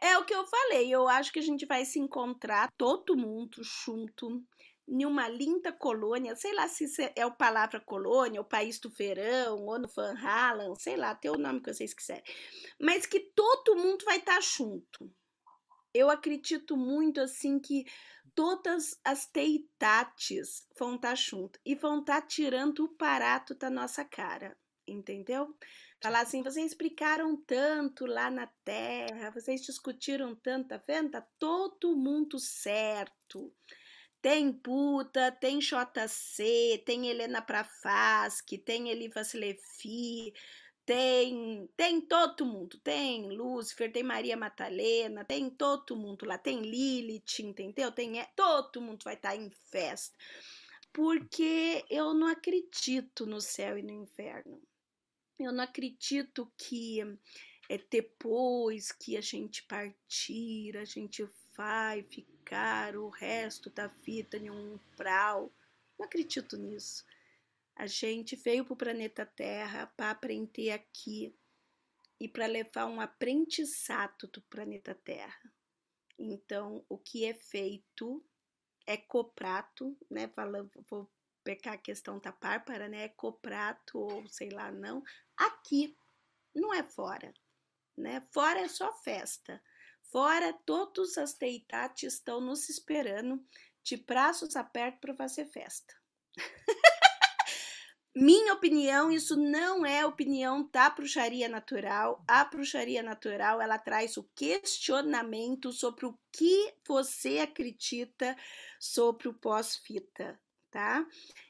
Speaker 11: é o que eu falei, eu acho que a gente vai se encontrar todo mundo junto em uma linda colônia, sei lá se é a palavra colônia, o país do verão, ou no Van Halen, sei lá, tem o nome que vocês quiserem, mas que todo mundo vai estar junto. Eu acredito muito assim que todas as teitates vão estar tá junto e vão estar tá tirando o parato da nossa cara, entendeu? Falar assim, vocês explicaram tanto lá na Terra, vocês discutiram tanto, tá vendo? Tá todo mundo certo. Tem Puta, tem JC, tem Helena Prafaski, tem Eli Vasilevi, tem, tem todo mundo, tem Lúcifer, tem Maria Matalena, tem todo mundo lá, tem Lilith, entendeu? Tem é, todo mundo vai estar tá em festa. Porque eu não acredito no céu e no inferno. Eu não acredito que é depois que a gente partir, a gente vai ficar o resto da vida em um umbral. Não acredito nisso. A gente veio para o planeta Terra para aprender aqui e para levar um aprendizado do planeta Terra. Então, o que é feito é coprato, né? Falando, vou pegar a questão da párpara, né? É coprato ou sei lá, não. Aqui, não é fora, né? Fora é só festa. Fora, todos as deitates estão nos esperando de braços abertos para fazer festa. Minha opinião, isso não é opinião da bruxaria natural. A bruxaria natural, ela traz o questionamento sobre o que você acredita sobre o pós-fita, tá?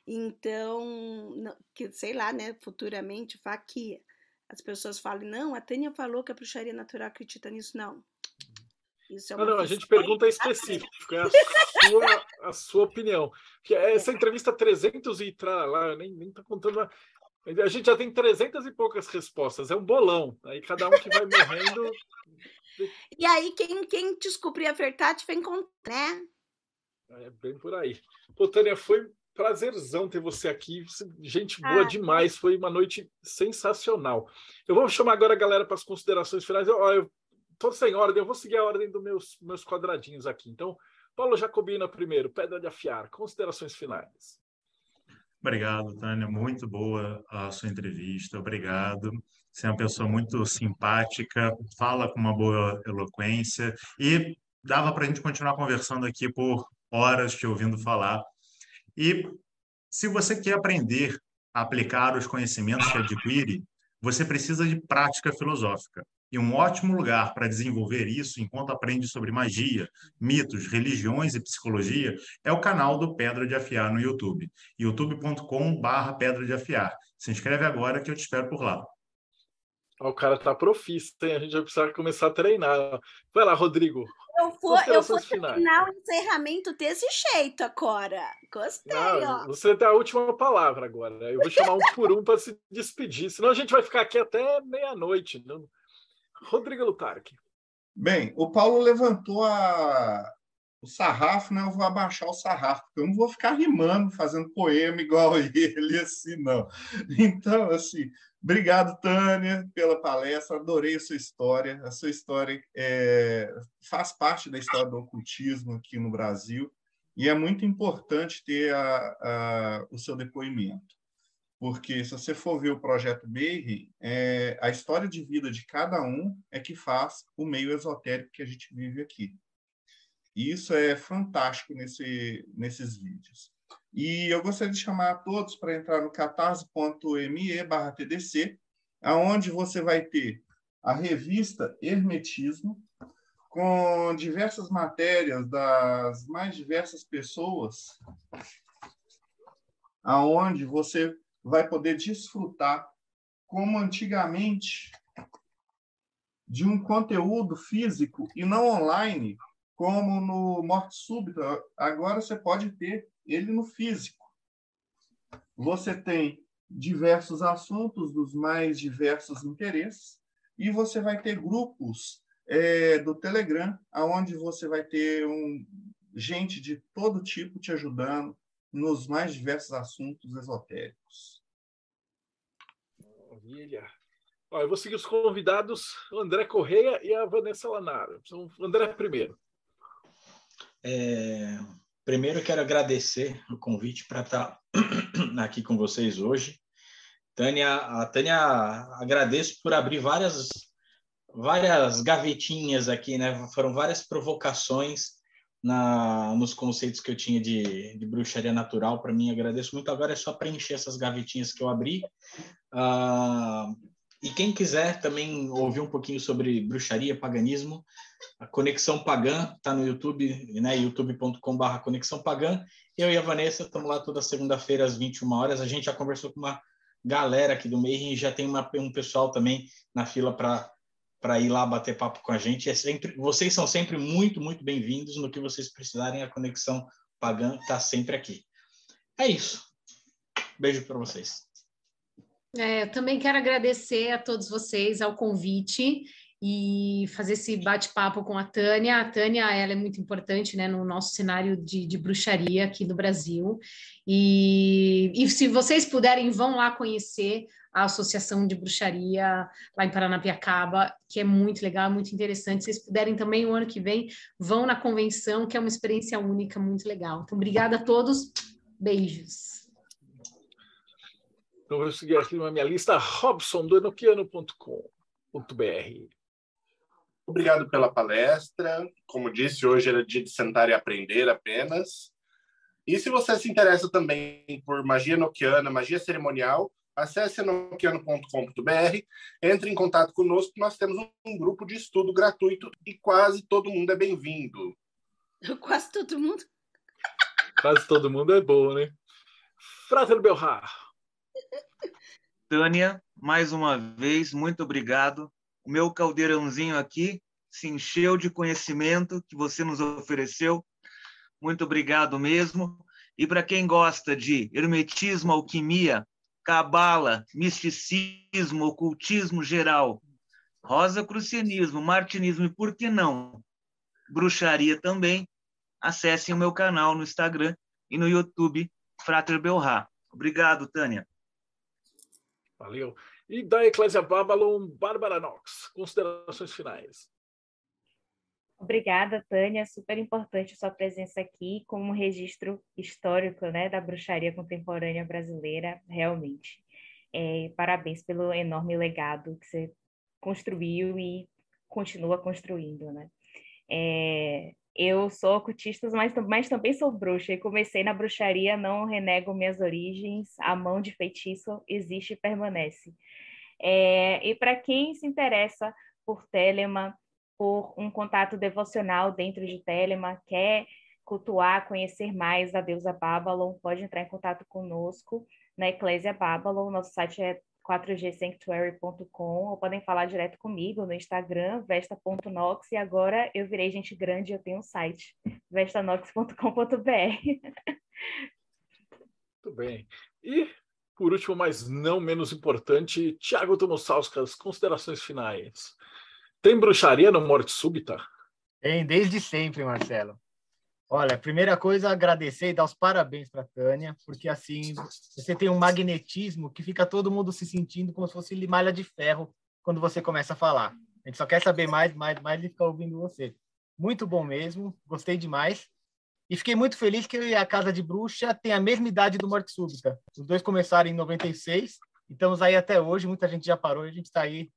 Speaker 11: Então, que sei lá, né, futuramente, que as pessoas falem, não, a Tânia falou que a bruxaria natural acredita nisso. Não,
Speaker 2: isso é não, não, a gente pergunta específico, é a sua, a sua opinião. Que é essa entrevista 300 e lá, nem, nem tá contando. A gente já tem 300 e poucas respostas, é um bolão. Aí cada um que vai morrendo.
Speaker 11: E aí, quem, quem descobrir a verdade vem com, né?
Speaker 2: É bem por aí. Pô, Tânia, foi prazerzão ter você aqui. Gente boa ah, demais. Foi uma noite sensacional. Eu vou chamar agora a galera para as considerações finais. Eu, eu estou sem ordem, eu vou seguir a ordem dos meus, meus quadradinhos aqui. Então, Paulo Jacobina primeiro, Pedra de Afiar, considerações finais.
Speaker 4: Obrigado, Tânia. Muito boa a sua entrevista. Obrigado. Você é uma pessoa muito simpática, fala com uma boa eloquência e dava para a gente continuar conversando aqui por horas te ouvindo falar. E se você quer aprender a aplicar os conhecimentos que adquire, você precisa de prática filosófica. E um ótimo lugar para desenvolver isso enquanto aprende sobre magia, mitos, religiões e psicologia é o canal do Pedra de Afiar no YouTube, youtube.com/barra Pedra de Afiar. Se inscreve agora que eu te espero por lá.
Speaker 2: O cara tá profissa, hein? A gente vai precisar começar a treinar. Vai lá, Rodrigo.
Speaker 11: Eu vou, eu vou terminar o encerramento desse jeito agora. Gostei, Não,
Speaker 2: ó. Você tem a última palavra agora. Eu vou chamar um por um para se despedir, senão a gente vai ficar aqui até meia-noite. Não... Rodrigo Lutarque.
Speaker 3: Bem, o Paulo levantou a, o sarrafo, né? Eu vou abaixar o sarrafo, porque eu não vou ficar rimando, fazendo poema igual ele, assim, não. Então, assim, obrigado, Tânia, pela palestra, adorei a sua história. A sua história é, faz parte da história do ocultismo aqui no Brasil, e é muito importante ter a, a, o seu depoimento porque se você for ver o projeto Mayhem, é, a história de vida de cada um é que faz o meio esotérico que a gente vive aqui. E isso é fantástico nesse, nesses vídeos. E eu gostaria de chamar a todos para entrar no catarse.me barra TDC, aonde você vai ter a revista Hermetismo, com diversas matérias das mais diversas pessoas, aonde você vai poder desfrutar, como antigamente, de um conteúdo físico e não online, como no Morte Súbita. Agora você pode ter ele no físico. Você tem diversos assuntos dos mais diversos interesses e você vai ter grupos é, do Telegram, aonde você vai ter um, gente de todo tipo te ajudando nos mais diversos assuntos esotéricos.
Speaker 2: Maravilha. Eu vou seguir os convidados, o André Correia e a Vanessa Lanaro. Então, André primeiro.
Speaker 9: É, primeiro, quero agradecer o convite para estar aqui com vocês hoje. Tânia, a Tânia, agradeço por abrir várias, várias gavetinhas aqui, né? Foram várias provocações na, nos conceitos que eu tinha de, de bruxaria natural. Para mim, agradeço muito. Agora é só preencher essas gavetinhas que eu abri. Uh, e quem quiser também ouvir um pouquinho sobre bruxaria, paganismo, a Conexão Pagã está no YouTube, né, youtube.com.br Conexão Pagã. Eu e a Vanessa estamos lá toda segunda-feira às 21 horas. A gente já conversou com uma galera aqui do meio e já tem uma, um pessoal também na fila para para ir lá bater papo com a gente. É sempre, vocês são sempre muito, muito bem-vindos. No que vocês precisarem, a Conexão Pagã está sempre aqui. É isso. Beijo para vocês.
Speaker 8: É, eu também quero agradecer a todos vocês ao convite e fazer esse bate-papo com a Tânia. A Tânia ela é muito importante né, no nosso cenário de, de bruxaria aqui no Brasil. E, e se vocês puderem, vão lá conhecer a Associação de Bruxaria lá em Paranapiacaba, que é muito legal, muito interessante. Se vocês puderem também, o ano que vem, vão na convenção, que é uma experiência única, muito legal. Então, obrigada a todos. Beijos.
Speaker 2: Então, vou seguir aqui na minha lista, Robson, do enoquiano.com.br.
Speaker 6: Obrigado pela palestra. Como disse, hoje era dia de sentar e aprender apenas. E se você se interessa também por magia noquiana, magia cerimonial, Acesse nokiano.com.br, entre em contato conosco, nós temos um grupo de estudo gratuito e quase todo mundo é bem-vindo.
Speaker 11: Quase todo mundo?
Speaker 2: Quase todo mundo é bom, né? Frater Belhar.
Speaker 5: Tânia, mais uma vez, muito obrigado. O meu caldeirãozinho aqui se encheu de conhecimento que você nos ofereceu. Muito obrigado mesmo. E para quem gosta de hermetismo, alquimia, cabala, misticismo, ocultismo geral, rosacrucianismo, martinismo e, por que não, bruxaria também, acessem o meu canal no Instagram e no YouTube, Frater Belrá. Obrigado, Tânia.
Speaker 2: Valeu. E da Eclésia Babylon, Bárbara Knox, considerações finais.
Speaker 7: Obrigada, Tânia. Super importante sua presença aqui como registro histórico né, da bruxaria contemporânea brasileira, realmente. É, parabéns pelo enorme legado que você construiu e continua construindo. Né? É, eu sou ocultista, mas, mas também sou bruxa e comecei na bruxaria, não renego minhas origens, a mão de feitiço existe e permanece. É, e para quem se interessa por Telema, por um contato devocional dentro de Telema, quer cultuar, conhecer mais a deusa Babylon, pode entrar em contato conosco na Eclésia Babylon. Nosso site é 4gsanctuary.com ou podem falar direto comigo no Instagram, vesta.nox, e agora eu virei gente grande, eu tenho um site, vestanox.com.br.
Speaker 2: Muito bem. E, por último, mas não menos importante, Tiago Tomosauskas, considerações finais. Tem bruxaria no Morte Súbita?
Speaker 10: Tem, desde sempre, Marcelo. Olha, primeira coisa, agradecer e dar os parabéns para Tânia, porque assim você tem um magnetismo que fica todo mundo se sentindo como se fosse malha de ferro quando você começa a falar. A gente só quer saber mais, mais, mais e ficar ouvindo você. Muito bom mesmo, gostei demais. E fiquei muito feliz que a Casa de Bruxa tem a mesma idade do Morte Súbita. Os dois começaram em 96 e estamos aí até hoje. Muita gente já parou e a gente está aí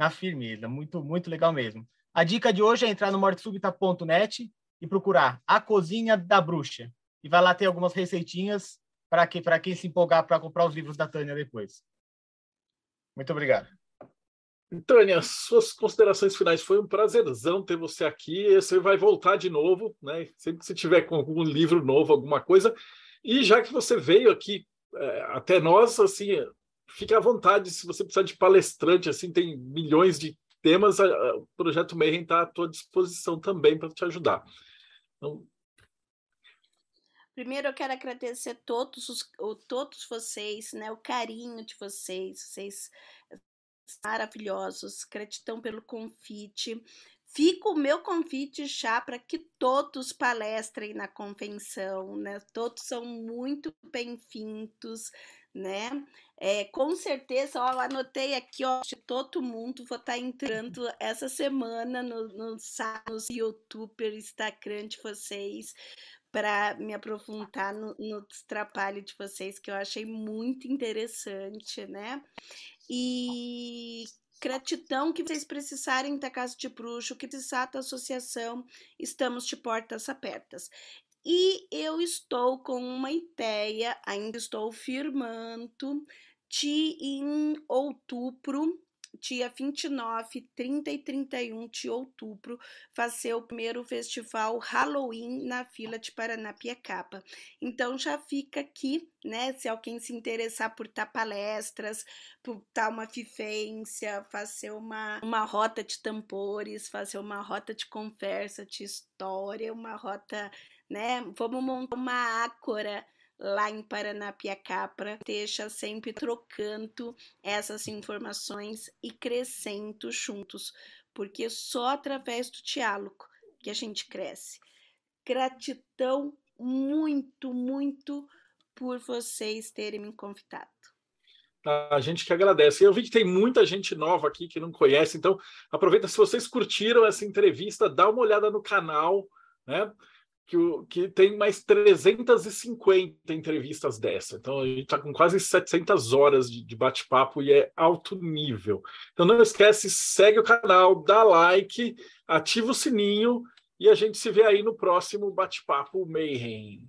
Speaker 10: na firmeza. Muito, muito legal mesmo. A dica de hoje é entrar no mortesubita.net e procurar A Cozinha da Bruxa. E vai lá ter algumas receitinhas para que, quem se empolgar para comprar os livros da Tânia depois. Muito obrigado.
Speaker 2: Tânia, suas considerações finais. Foi um prazerzão ter você aqui. Você vai voltar de novo, né? Sempre que você tiver com algum livro novo, alguma coisa. E já que você veio aqui é, até nós, assim, fique à vontade. Se você precisar de palestrante, assim, tem milhões de temas. o Projeto Mayhem está à tua disposição também para te ajudar. Então...
Speaker 11: Primeiro eu quero agradecer todos os, todos vocês, né? O carinho de vocês, vocês maravilhosos. Gratidão pelo convite. Fica o meu convite já para que todos palestrem na convenção, né? Todos são muito bem-vindos, né? É, com certeza, ó, anotei aqui, ó, todo mundo, vou estar tá entrando essa semana no, no, no YouTube, Instagram de vocês, para me aprofundar no, no trabalho de vocês, que eu achei muito interessante, né? E gratidão que vocês precisarem da Casa de Bruxo, que precisar da associação, estamos de portas abertas. E eu estou com uma ideia, ainda estou firmando, de em outubro, dia 29, 30 e 31 de outubro, fazer o primeiro festival Halloween na fila de Paranapiacaba. Então já fica aqui, né? Se alguém se interessar por dar palestras, por dar uma vivência, fazer uma, uma rota de tambores, fazer uma rota de conversa, de história, uma rota né? Vamos montar uma ácora lá em Paranapiacapra, deixa sempre trocando essas informações e crescendo juntos, porque só através do diálogo que a gente cresce. Gratidão muito, muito por vocês terem me convidado.
Speaker 2: A gente que agradece. Eu vi que tem muita gente nova aqui que não conhece, então aproveita se vocês curtiram essa entrevista, dá uma olhada no canal, né? Que, que tem mais 350 entrevistas dessa. Então, a gente está com quase 700 horas de, de bate-papo e é alto nível. Então, não esquece, segue o canal, dá like, ativa o sininho e a gente se vê aí no próximo bate-papo Mayhem.